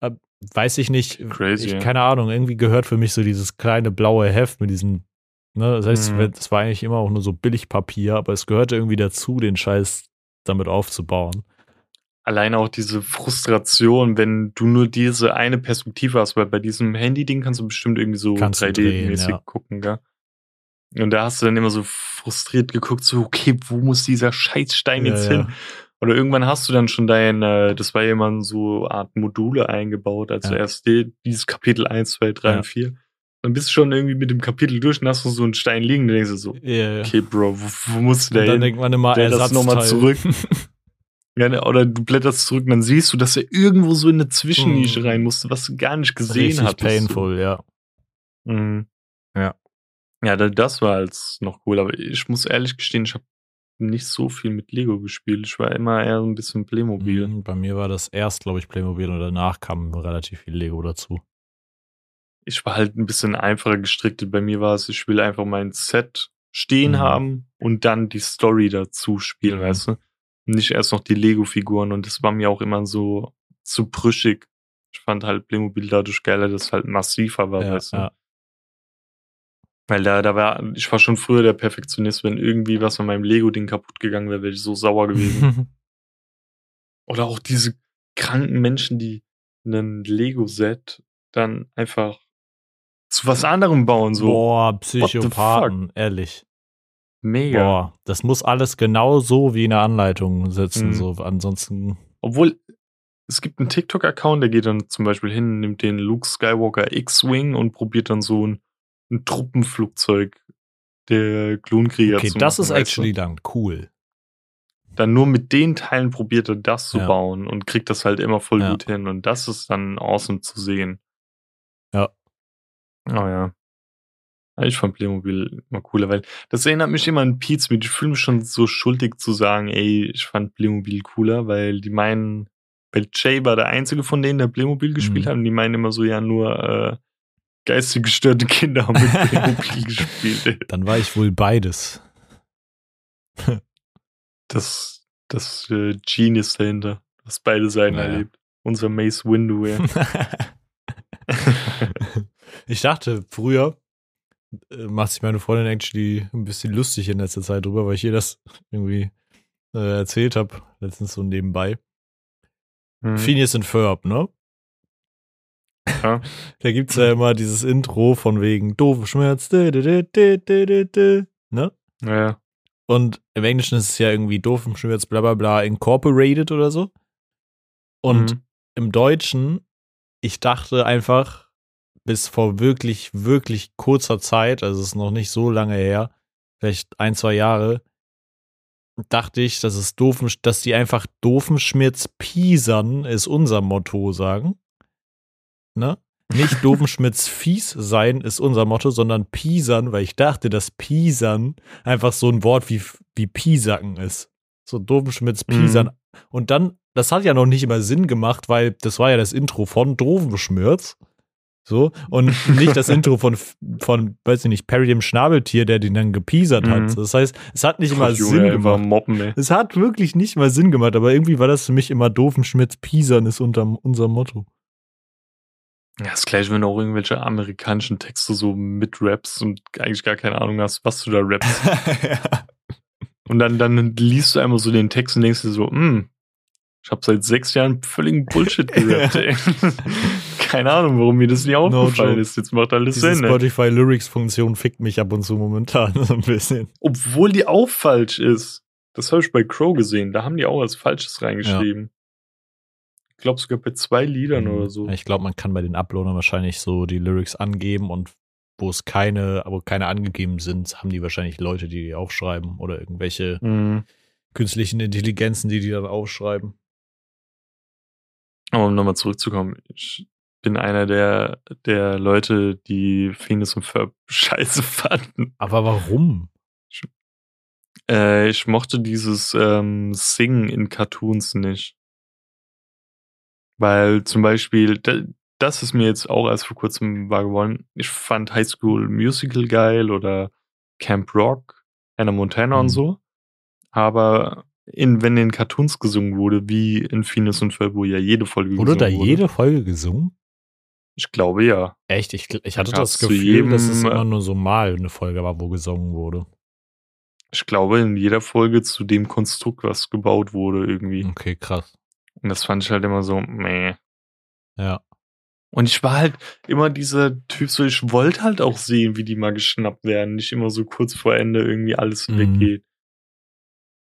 Äh, weiß ich nicht. Crazy, Ich, keine Ahnung, irgendwie gehört für mich so dieses kleine blaue Heft mit diesen, ne, das heißt, Mhm. das war eigentlich immer auch nur so Billigpapier, aber es gehörte irgendwie dazu, den Scheiß damit aufzubauen. Alleine auch diese Frustration, wenn du nur diese eine Perspektive hast, weil bei diesem Handy-Ding kannst du bestimmt irgendwie so Kannst du 3D-mäßig drehen, ja. gucken, gell? Und da hast du dann immer so frustriert geguckt, so, okay, wo muss dieser Scheißstein jetzt ja. hin? Oder irgendwann hast du dann schon dein, äh, das war ja immer so Art Module eingebaut, also erst die, dieses Kapitel 1, 2, 3 Ja. und 4. Dann bist du schon irgendwie mit dem Kapitel durch und hast du so einen Stein liegen, dann denkst du so, okay, Bro, wo, wo musst du da dann hin? denkt man immer, Ersatzteil. noch mal zurück. Ja, ne, oder du blätterst zurück und dann siehst du, dass er irgendwo so in eine Zwischennische Mhm. rein musste, was du gar nicht gesehen Richtig hattest. painful, ja. Mhm. Ja. Ja, da- das war als noch cool, aber ich muss ehrlich gestehen, ich habe nicht so viel mit Lego gespielt. Ich war immer eher so ein bisschen Playmobil. Mhm, Bei mir war das erst, glaube ich, Playmobil und danach kam relativ viel Lego dazu. Ich war halt ein bisschen einfacher gestrickt. Bei mir war es, ich will einfach mein Set stehen Mhm. haben und dann die Story dazu spielen, Mhm. weißt du? Nicht erst noch die Lego-Figuren und das war mir auch immer so zu brüschig. Ich fand halt Playmobil dadurch geiler, dass es halt massiver war, Ja, weißt du? ja. Weil da, da war, ich war schon früher der Perfektionist, wenn irgendwie was an meinem Lego-Ding kaputt gegangen wäre, wäre ich so sauer gewesen. Oder auch diese kranken Menschen, die einen Lego-Set dann einfach zu was anderem bauen, so Boah, Psychopathen, ehrlich. Mega. Boah, das muss alles genau so wie in der Anleitung sitzen. Mhm. So, ansonsten. Obwohl, es gibt einen TikTok-Account, der geht dann zum Beispiel hin, nimmt den Luke Skywalker X-Wing und probiert dann so ein, ein Truppenflugzeug der Klonkrieger Okay, zu das machen. ist weißt actually dann cool. Dann nur mit den Teilen probiert er das zu Ja. bauen und kriegt das halt immer voll Ja. gut hin. Und das ist dann awesome zu sehen. Ja. Oh ja. Ja, Ich fand Playmobil immer cooler, weil das erinnert mich immer an Pete Smith. Ich fühle mich schon so schuldig zu sagen, ey, ich fand Playmobil cooler, weil die meinen, weil Jay war der einzige von denen, der Playmobil gespielt Mhm. hat, und die meinen immer so, ja, nur äh, geistig gestörte Kinder haben mit Playmobil gespielt. Dann war ich wohl beides. Das, das äh, Genius dahinter, das beide Seiten Naja. erlebt. Unser Mace Windu, ja. ich dachte früher, macht sich meine Freundin actually ein bisschen lustig in letzter Zeit drüber, weil ich ihr das irgendwie äh, erzählt habe, letztens so nebenbei. Mhm. Phineas und Ferb, ne? Ja. Da gibt's ja immer dieses Intro von wegen Doofenschmerz, dü- dü- dü- dü- ne? Ja. Und im Englischen ist es ja irgendwie Doofenschmerz, bla bla bla, incorporated oder so. Und Mhm. im Deutschen, ich dachte einfach, bis vor wirklich, wirklich kurzer Zeit, also es ist noch nicht so lange her, vielleicht ein, zwei Jahre, dachte ich, dass es doofen, dass die einfach Doofenschmerz piesern ist unser Motto sagen. Ne? Nicht Doofenschmitz fies sein ist unser Motto, sondern piesern, weil ich dachte, dass piesern einfach so ein Wort wie, wie piesacken ist. So Doofenschmitz piesern. Und dann, das hat ja noch nicht immer Sinn gemacht, weil das war ja das Intro von Doofenschmirz. So, und nicht das Intro von, von, weiß ich nicht, Perry dem Schnabeltier, der den dann gepiesert hat. Mhm. Das heißt, es hat nicht Ach, Junge, Sinn gemacht. Moppen, ey. Es hat wirklich nicht mal Sinn gemacht, aber irgendwie war das für mich immer Doofenschmitz piesern ist unter unser Motto. Ja, das gleiche, wenn du auch irgendwelche amerikanischen Texte so mitrappst und eigentlich gar keine Ahnung hast, was du da rappst. ja. Und dann, dann liest du einmal so den Text und denkst dir so, hm, ich habe seit sechs Jahren völligen Bullshit gerappt, ey. keine Ahnung, warum mir das nie aufgefallen joke. ist. Jetzt macht alles Diese Sinn, ey. Spotify Lyrics Funktion fickt mich ab und zu momentan so ein bisschen. Obwohl die auch falsch ist. Das habe ich bei Crow gesehen. Da haben die auch was Falsches reingeschrieben. Ich glaube sogar bei zwei Liedern oder so. Ich glaube, man kann bei den Uploadern wahrscheinlich so die Lyrics angeben und wo es keine, wo keine angegeben sind, haben die wahrscheinlich Leute, die die aufschreiben oder irgendwelche Mhm. künstlichen Intelligenzen, die die dann aufschreiben. Aber um nochmal zurückzukommen, ich bin einer der, der Leute, die Phineas und Ferb scheiße fanden. Aber warum? Äh, ich mochte dieses ähm, Singen in Cartoons nicht. Weil zum Beispiel, da, das ist mir jetzt auch erst vor kurzem wahr geworden. Ich fand High School Musical geil oder Camp Rock, Hannah Montana Mhm. und so. Aber in, wenn in Cartoons gesungen wurde, wie in Phineas und Ferb, wo ja jede Folge Wurde da gesungen jede Folge gesungen? Ich glaube ja. Echt? Ich, ich hatte Da das Gefühl, dass es jedem, immer äh, nur so mal eine Folge war, wo gesungen wurde. Ich glaube in jeder Folge zu dem Konstrukt, was gebaut wurde irgendwie. Okay, krass. Und das fand ich halt immer so, meh. Ja. Und ich war halt immer dieser Typ, so ich wollte halt auch sehen, wie die mal geschnappt werden, nicht immer so kurz vor Ende irgendwie alles Mhm. weggeht.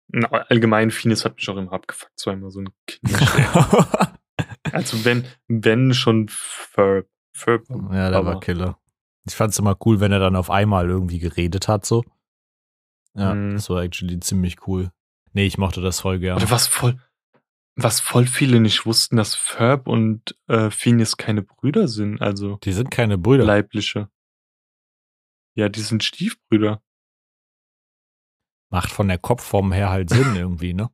Na, allgemein, Phineas hat mich auch immer abgefuckt, so immer so ein Kind. also wenn, wenn schon Ferb. Ferb. ja, der war aber- Killer. Ich fand's immer cool, wenn er dann auf einmal irgendwie geredet hat, so. Ja, Mhm. das war actually ziemlich cool. Nee, ich mochte das voll gern. Oder was voll, Was voll viele nicht wussten, dass Ferb und äh, Phineas keine Brüder sind, also Die sind keine Brüder. leibliche. Ja, die sind Stiefbrüder. Macht von der Kopfform her halt Sinn irgendwie, ne?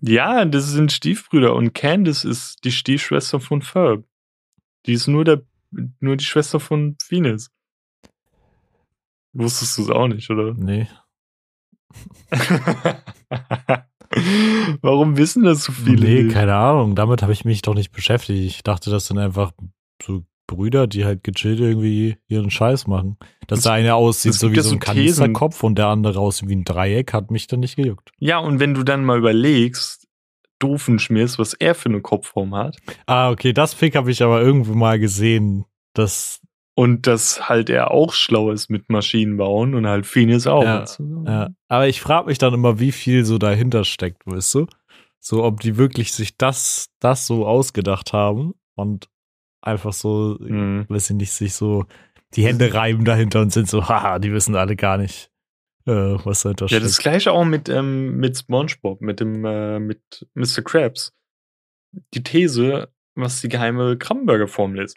Ja, das sind Stiefbrüder und Candice ist die Stiefschwester von Ferb. Die ist nur der nur die Schwester von Phineas. Wusstest du es auch nicht, oder? Nee. Warum wissen das so viele? nee, keine Ahnung. Damit habe ich mich doch nicht beschäftigt. Ich dachte, das sind einfach so Brüder, die halt gechillt irgendwie ihren Scheiß machen. Dass Es- der eine aussieht so wie so ein. Kanisterkopf und der andere aussieht wie ein Dreieck, hat mich dann nicht gejuckt. Ja, und wenn du dann mal überlegst, Doofenschmiers, was er für eine Kopfform hat Ah, okay, das Pick habe ich aber irgendwo mal gesehen. Das, und dass halt er auch schlau ist mit Maschinenbauen und halt Phineas auch. Ja, ja. Aber ich frage mich dann immer, wie viel so dahinter steckt, weißt du? So, ob die wirklich sich das, das so ausgedacht haben und einfach so, Mhm. weiß ich nicht, sich so die Hände reiben dahinter und sind so, haha, die wissen alle gar nicht, äh, was dahinter Ja, steckt. das gleiche auch mit, ähm, mit SpongeBob, mit dem, äh, mit Mr. Krabs. Die These, was die geheime Krabbenburger-Formel ist.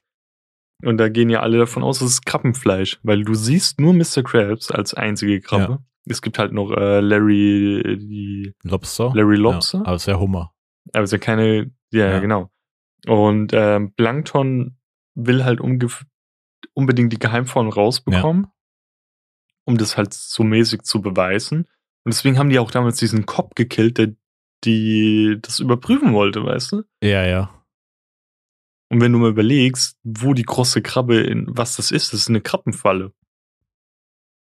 Und da gehen ja alle davon aus, es ist Krabbenfleisch, weil du siehst nur Mr. Krabs als einzige Krabbe. Es gibt halt noch äh, Larry, die Lobster? Larry Lobster, Ja, aber es wäre Hummer. aber es ist ja keine, ja, Ja. genau. Und ähm, Plankton will halt unbedingt die Geheimformel rausbekommen, um das halt so mäßig zu beweisen. Und deswegen haben die auch damals diesen Cop gekillt, der die das überprüfen wollte, weißt du? Ja, ja. Und wenn du mal überlegst, wo die große Krabbe in was das ist, das ist eine Krabbenfalle.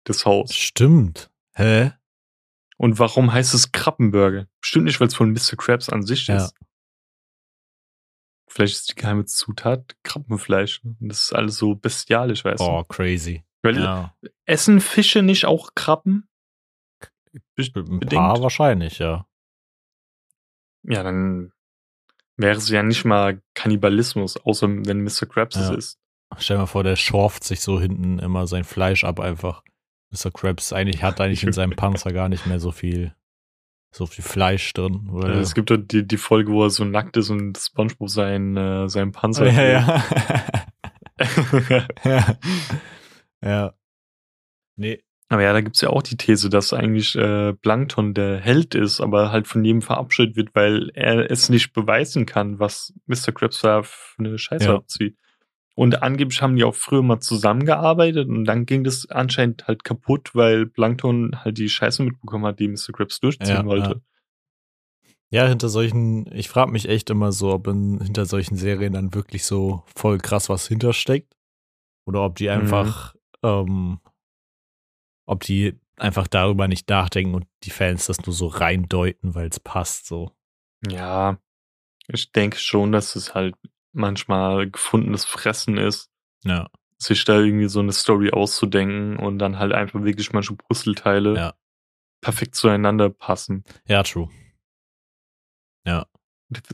Das Haus. Stimmt. Hä? Und warum heißt es Krabbenburger? Bestimmt nicht, weil es von Mr. Krabs an sich Ja. ist. Vielleicht ist die geheime Zutat Krabbenfleisch. Und das ist alles so bestialisch, weißt Oh, crazy. du? Weil Ja. essen Fische nicht auch Krabben? Ein paar wahrscheinlich, ja. Ja, dann wäre es ja nicht mal Kannibalismus, außer wenn Mr. Krabs es Ja. ist. Stell dir mal vor, der schorft sich so hinten immer sein Fleisch ab einfach. Mr. Krabs eigentlich hat eigentlich in seinem Panzer gar nicht mehr so viel, so viel Fleisch drin. Also es gibt doch die, die Folge, wo er so nackt ist und SpongeBob sein, äh, seinen Panzer. ja, ja. ja. ja. Nee. Aber ja, da gibt's ja auch die These, dass eigentlich äh, Plankton der Held ist, aber halt von jedem verabschiedet wird, weil er es nicht beweisen kann, was Mr. Krabs da für eine Scheiße Ja. abzieht. Und angeblich haben die auch früher mal zusammengearbeitet und dann ging das anscheinend halt kaputt, weil Plankton halt die Scheiße mitbekommen hat, die Mr. Krabs durchziehen Ja, wollte. Ja, hinter solchen, ich frage mich echt immer so, ob in, hinter solchen Serien dann wirklich so voll krass was hintersteckt. Oder ob die einfach, ähm, ob die einfach darüber nicht nachdenken und die Fans das nur so reindeuten, weil es passt so. Ja, ich denke schon, dass es halt manchmal gefundenes Fressen ist, Ja. sich da irgendwie so eine Story auszudenken und dann halt einfach wirklich manche Puzzleteile Ja. perfekt zueinander passen. Ja, true.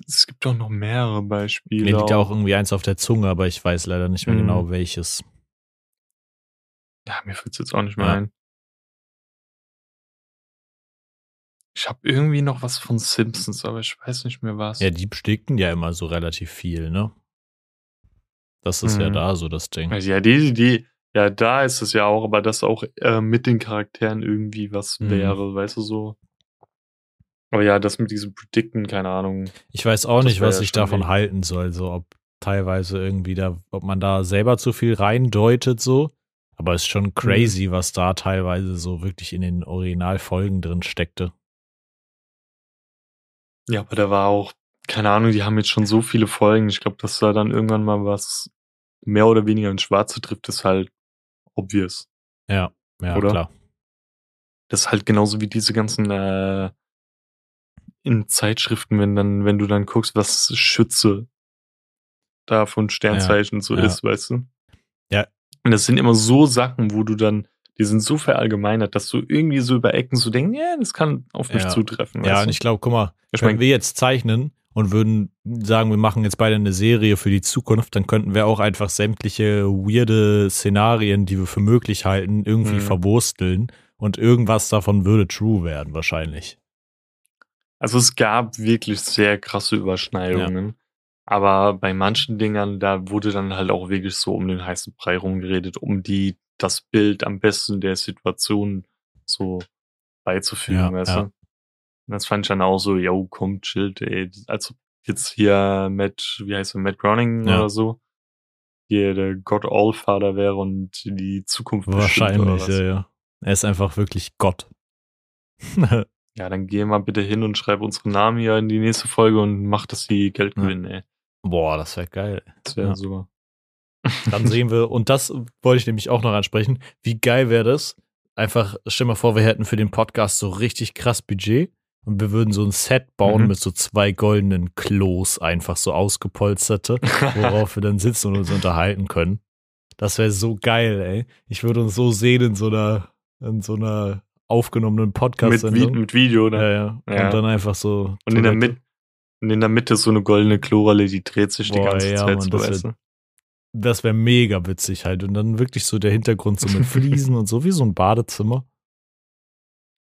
Es gibt doch noch mehrere Beispiele. Mir liegt ja auch irgendwie eins auf der Zunge, aber ich weiß leider nicht mehr Mhm. genau welches. Ja, mir fällt es jetzt auch nicht mehr Ja. ein. Ich habe irgendwie noch was von Simpsons, aber ich weiß nicht mehr was. Ja, die bestickten ja immer so relativ viel, ne? Das ist ja Mhm. da so das Ding. Ja, die, die, ja, da ist es ja auch, aber dass auch äh, mit den Charakteren irgendwie was Mhm. wäre, weißt du so. Aber ja, das mit diesem Predicten, keine Ahnung. Ich weiß auch nicht, was ja ich davon mega. halten soll, so ob teilweise irgendwie da, ob man da selber zu viel reindeutet, so. Aber es ist Mhm. schon crazy, was da teilweise so wirklich in den Originalfolgen drin steckte. Ja, aber da war auch, keine Ahnung, die haben jetzt schon so viele Folgen. Ich glaube, dass da dann irgendwann mal was mehr oder weniger ins Schwarze trifft, ist halt obvious. Ja, ja, Oder? klar. Das ist halt genauso wie diese ganzen äh, in Zeitschriften, wenn dann, wenn du dann guckst, was Schütze da von Sternzeichen so ja. ist, weißt du? Ja. Und das sind immer so Sachen, wo du dann, die sind so verallgemeinert, dass du irgendwie so über Ecken so denkst, ja, das kann auf mich Ja. zutreffen. Ja, und du? ich glaube, guck mal, Ich wenn mein- wir jetzt zeichnen und würden sagen, wir machen jetzt beide eine Serie für die Zukunft, dann könnten wir auch einfach sämtliche weirde Szenarien, die wir für möglich halten, irgendwie Mhm. verwursteln und irgendwas davon würde true werden, wahrscheinlich. Also es gab wirklich sehr krasse Überschneidungen. Aber bei manchen Dingern, da wurde dann halt auch wirklich so um den heißen Brei rumgeredet, um die, das Bild am besten der Situation so beizufügen, Ja, weißt ja. du? Und das fand ich dann auch so, yo, komm, chillt, ey. Also jetzt hier Matt, wie heißt er, Matt Groening Ja. oder so, hier der God Allfather wäre und die Zukunft Wahrscheinlich, ja, ja. Er ist einfach wirklich Gott. Ja, dann geh mal bitte hin und schreib unsere Namen hier in die nächste Folge und mach, dass die Geld Ja. gewinnen, ey. Boah, das wäre geil. Das wäre Ja. super. Dann sehen wir, und das wollte ich nämlich auch noch ansprechen, wie geil wäre das? Einfach, stell mal vor, wir hätten für den Podcast so richtig krass Budget und wir würden so ein Set bauen Mhm. mit so zwei goldenen Klos, einfach so ausgepolsterte, worauf wir dann sitzen und uns unterhalten können. Das wäre so geil, ey. Ich würde uns so sehen in so einer, in so einer aufgenommenen mit, Vi Podcast-Sendung. mit Video, ne? Ja, ja. Ja. Und dann einfach so. Und in der. Mitte, und in der Mitte ist so eine goldene Chlorrolle, die dreht sich die Boah, ganze ja, Zeit, Mann, so, das du? Das wäre mega witzig halt. Und dann wirklich so der Hintergrund so mit Fliesen und so wie so ein Badezimmer.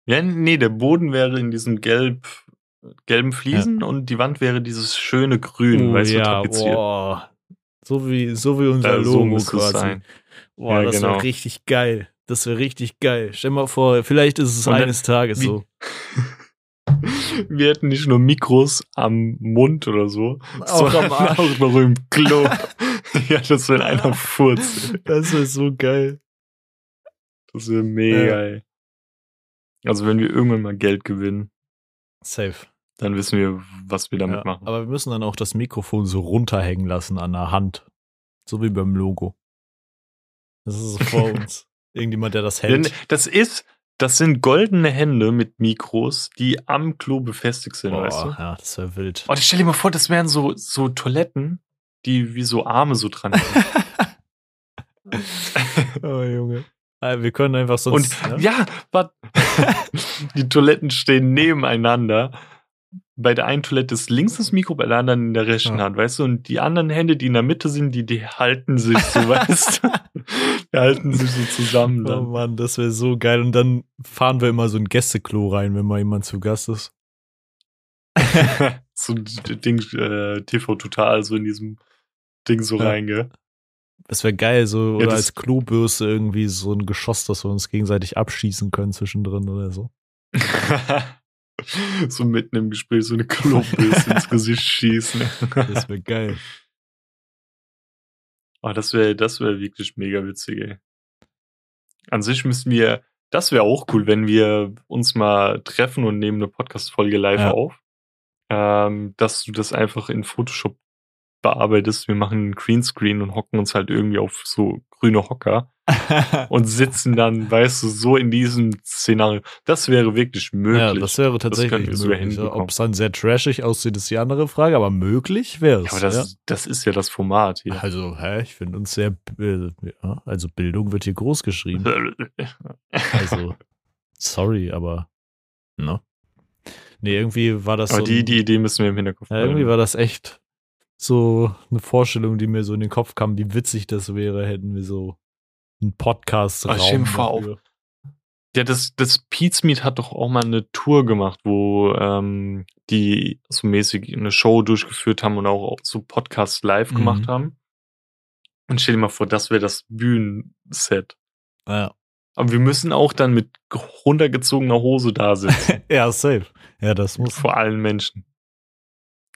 Ja, nee, der Boden wäre in diesen gelb, gelben Fliesen und die Wand wäre dieses schöne Grün, Oh, weißt du, ja, tapeziert. boah. So wie, so wie unser so Logo es quasi. sein. Boah, Ja, das genau. wäre richtig geil. Das wäre richtig geil. Stell mal vor, vielleicht ist es Und dann- eines Tages wie- so. Wir hätten nicht nur Mikros am Mund oder so, Auch am Arsch. auch noch im Klo. ja, das wäre einer Furz. Das wäre so geil. Das wäre mega, Ja. Also wenn wir irgendwann mal Geld gewinnen, Safe. dann wissen wir, was wir damit Ja, machen. aber wir müssen dann auch das Mikrofon so runterhängen lassen an der Hand. So wie beim Logo. Das ist so vor uns. Irgendjemand, der das Denn hält. das ist, das sind goldene Hände mit Mikros, die am Klo befestigt sind, Boah, weißt du? ja, das wäre wild. Oh, stell dir mal vor, das wären so, so Toiletten, die wie so Arme so dran hängen. oh, Junge. Ah, Wir können einfach Und sonst. ne? ja, warte. die Toiletten stehen nebeneinander. Bei der einen Toilette ist links das Mikro, bei der anderen in der rechten Ja. Hand, weißt du? Und die anderen Hände, die in der Mitte sind, die, die halten sich so, weißt du? Die halten sich so zusammen Oh dann. Mann, das wäre so geil. Und dann fahren wir immer so ein Gästeklo rein, wenn mal jemand zu Gast ist. so ein Ding, äh, TV total, so in diesem Ding so Ja. rein, gell? Das wäre geil, so oder als Klobürste irgendwie so ein Geschoss, dass wir uns gegenseitig abschießen können zwischendrin oder so. so mitten im Gespräch so eine Klobürste ins Gesicht schießen. Das wäre geil. Oh, das wäre das wäre wirklich mega witzig, ey. An sich müssten wir, das wäre auch cool, wenn wir uns mal treffen und nehmen eine Podcast-Folge live Ja. auf. Ähm, dass du das einfach in Photoshop bearbeitest. Wir machen einen Greenscreen und hocken uns halt irgendwie auf so grüne Hocker und sitzen dann, weißt du, so in diesem Szenario. Das wäre wirklich möglich. ja, das wäre tatsächlich sogar möglich. hinbekommen. Ob es dann sehr trashig aussieht, ist die andere Frage, aber möglich wäre Ja, es. aber das, das ist ja das Format hier. Also, hä, ich finde uns sehr, äh, ja, also Bildung wird hier groß geschrieben. Also, sorry, aber, ne? Nee, irgendwie war das aber so. die, ein- die Idee müssen wir im Hinterkopf Ja, irgendwie war das echt so eine Vorstellung, die mir so in den Kopf kam, wie witzig das wäre, hätten wir so einen podcast dir vor, dafür. Ja, das, das Pete's Meet hat doch auch mal eine Tour gemacht, wo ähm, die so mäßig eine Show durchgeführt haben und auch so Podcasts live Mhm. gemacht haben. Und stell dir mal vor, das wäre das Bühnenset. Ja. Aber wir müssen auch dann mit runtergezogener Hose da sitzen. ja, safe. Ja, das muss. vor allen Menschen.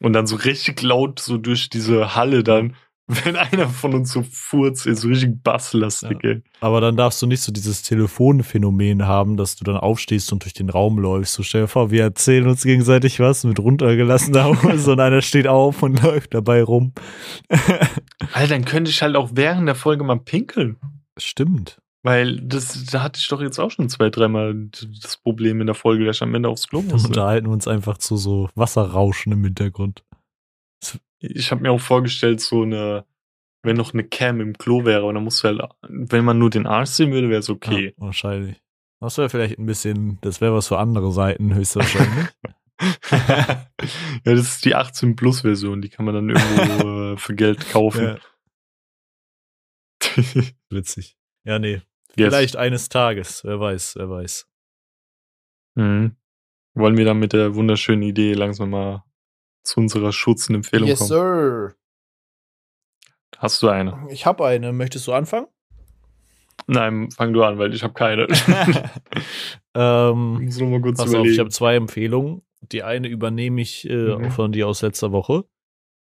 Und dann so richtig laut so durch diese Halle dann, wenn einer von uns so furzt, ist so richtig basslastig, ey. Aber dann darfst du nicht so dieses Telefonphänomen haben, dass du dann aufstehst und durch den Raum läufst. So stell dir vor, wir erzählen uns gegenseitig was mit runtergelassener Hose und einer steht auf und läuft dabei rum. Alter, dann könnte ich halt auch während der Folge mal pinkeln. Stimmt. Weil das, da hatte ich doch jetzt auch schon zwei, dreimal das Problem in der Folge, dass ich am Ende aufs Klo Dann musste. unterhalten wir uns einfach zu so Wasserrauschen im Hintergrund. Ich habe mir auch vorgestellt, so eine, wenn noch eine Cam im Klo wäre, und dann musst du halt, wenn man nur den Arsch sehen würde, wäre es okay. Ja, wahrscheinlich. Das wäre vielleicht ein bisschen, das wäre was für andere Seiten höchstwahrscheinlich. ja, das ist die 18 Plus Version, die kann man dann irgendwo äh, für Geld kaufen. ja, witzig. Ja, nee. Yes. Vielleicht eines Tages. Wer weiß, wer weiß. Mhm. Wollen wir dann mit der wunderschönen Idee langsam mal zu unserer Schutzempfehlung Yes, kommen? sir. Hast du eine? Ich habe eine. Möchtest du anfangen? Nein, fang du an, weil ich habe keine. ähm, muss noch mal kurz pass auf, ich überlegen. habe zwei Empfehlungen. Die eine übernehme ich äh, Mhm. von dir aus letzter Woche.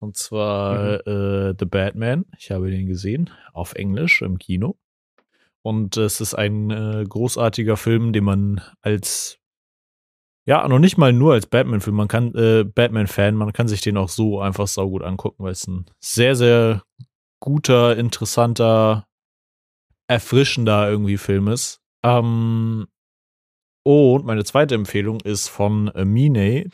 Und zwar äh, The Batman. Ich habe den gesehen auf Englisch im Kino. Und es ist ein äh, großartiger Film, den man als ja, noch nicht mal nur als Batman-Film, man kann, äh, Batman-Fan, man kann sich den auch so einfach saugut angucken, weil es ein sehr, sehr guter, interessanter, erfrischender irgendwie Film ist. Ähm, und meine zweite Empfehlung ist von äh, Mine,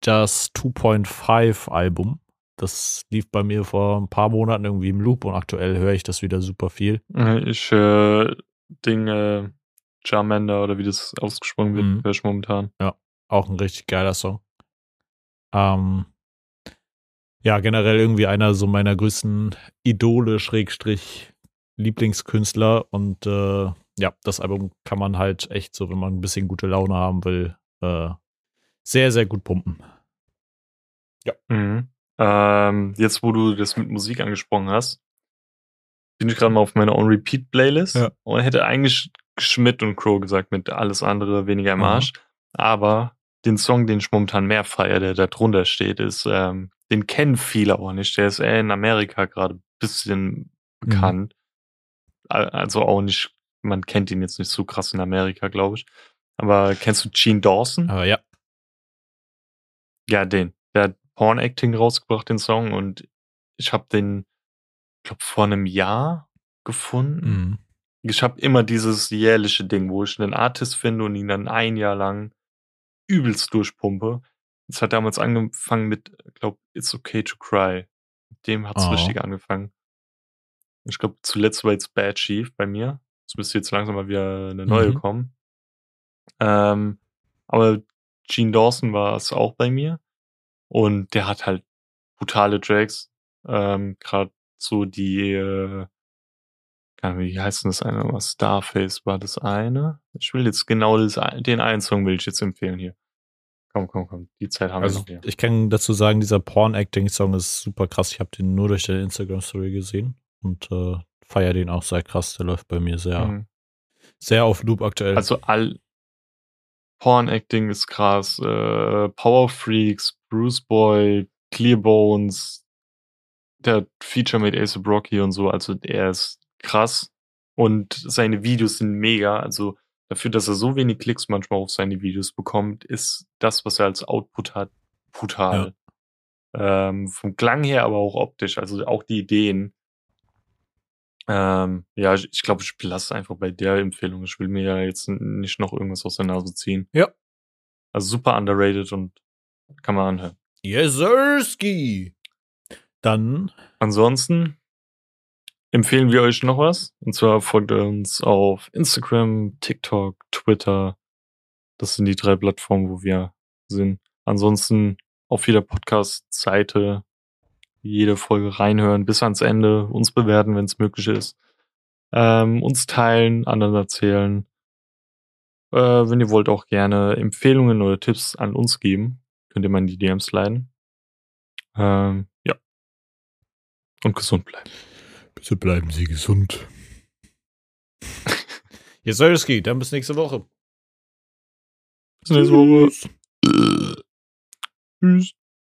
das 2.5 Album. Das lief bei mir vor ein paar Monaten irgendwie im Loop und aktuell höre ich das wieder super viel. Ich äh, Dinge Charmander oder wie das ausgesprochen wird, Mhm. ich momentan. Auch ein richtig geiler Song. Ähm, ja, generell irgendwie einer so meiner größten Idole, Schrägstrich, Lieblingskünstler. Und äh, ja, das Album kann man halt echt so, wenn man ein bisschen gute Laune haben will, äh, sehr, sehr gut pumpen. Mhm. Ähm, jetzt, wo du das mit Musik angesprochen hast, bin ich gerade mal auf meiner On-Repeat-Playlist Ja. und hätte eigentlich Schmidt und Crow gesagt mit alles andere weniger im Mhm. Arsch. Aber den Song, den ich momentan mehr feiere, der da drunter steht, ist, ähm, den kennen viele auch nicht. Der ist eher in Amerika gerade ein bisschen bekannt. Al- Also auch nicht, man kennt ihn jetzt nicht so krass in Amerika, glaube ich. Aber kennst du Gene Dawson? Aber ja, Ja, den. Der hat Porn Acting rausgebracht, den Song, und ich habe den, glaube vor einem Jahr gefunden. mhm. Ich habe immer dieses jährliche Ding, wo ich einen Artist finde und ihn dann ein Jahr lang übelst durchpumpe. Es hat damals angefangen mit, glaube It's Okay to Cry. Mit dem hat's Oh. richtig angefangen. Ich glaube, zuletzt war jetzt Bad Chief bei mir. Es müsste jetzt langsam mal wieder eine neue Mhm. kommen. Ähm, aber Gene Dawson war es auch bei mir. Und der hat halt brutale Tracks. Ähm, Gerade so die, äh, wie heißt denn das eine? Was Starface war das eine? Ich will jetzt genau das, den einen Song will ich jetzt empfehlen hier. Komm, komm, komm. Die Zeit haben Also wir noch ich kann dazu sagen, dieser Porn-Acting-Song ist super krass. Ich habe den nur durch deine Instagram-Story gesehen und äh, feier den auch sehr krass. Der läuft bei mir sehr, Mhm. sehr auf Loop aktuell. Also all Porn-Acting ist krass. Äh, Power Freaks, Bruce Boy, Clear Bones, der Feature mit Ace Brocky und so. Also er ist krass und seine Videos sind mega. Also dafür, dass er so wenig Klicks manchmal auf seine Videos bekommt, ist das, was er als Output hat, brutal. Ähm, vom Klang her, aber auch optisch. Also auch die Ideen. Ähm, ja, ich, ich glaube, ich belasse einfach bei der Empfehlung. Ich will mir ja jetzt nicht noch irgendwas aus der Nase ziehen. Ja. Also super underrated und kann man anhören. yes, Sirski. Dann Ansonsten empfehlen wir euch noch was. Und zwar folgt uns auf Instagram, TikTok, Twitter. Das sind die drei Plattformen, wo wir sind. Ansonsten auf jeder Podcast-Seite jede Folge reinhören bis ans Ende, uns bewerten, wenn es möglich ist. Ähm, uns teilen, anderen erzählen. Äh, wenn ihr wollt, auch gerne Empfehlungen oder Tipps an uns geben. Könnt ihr mal in die DMs leiten. Ähm, ja. Und gesund bleiben. Bitte bleiben Sie gesund. yes, Sirski. Dann bis nächste Woche. Bis nächste Woche. Tschüss.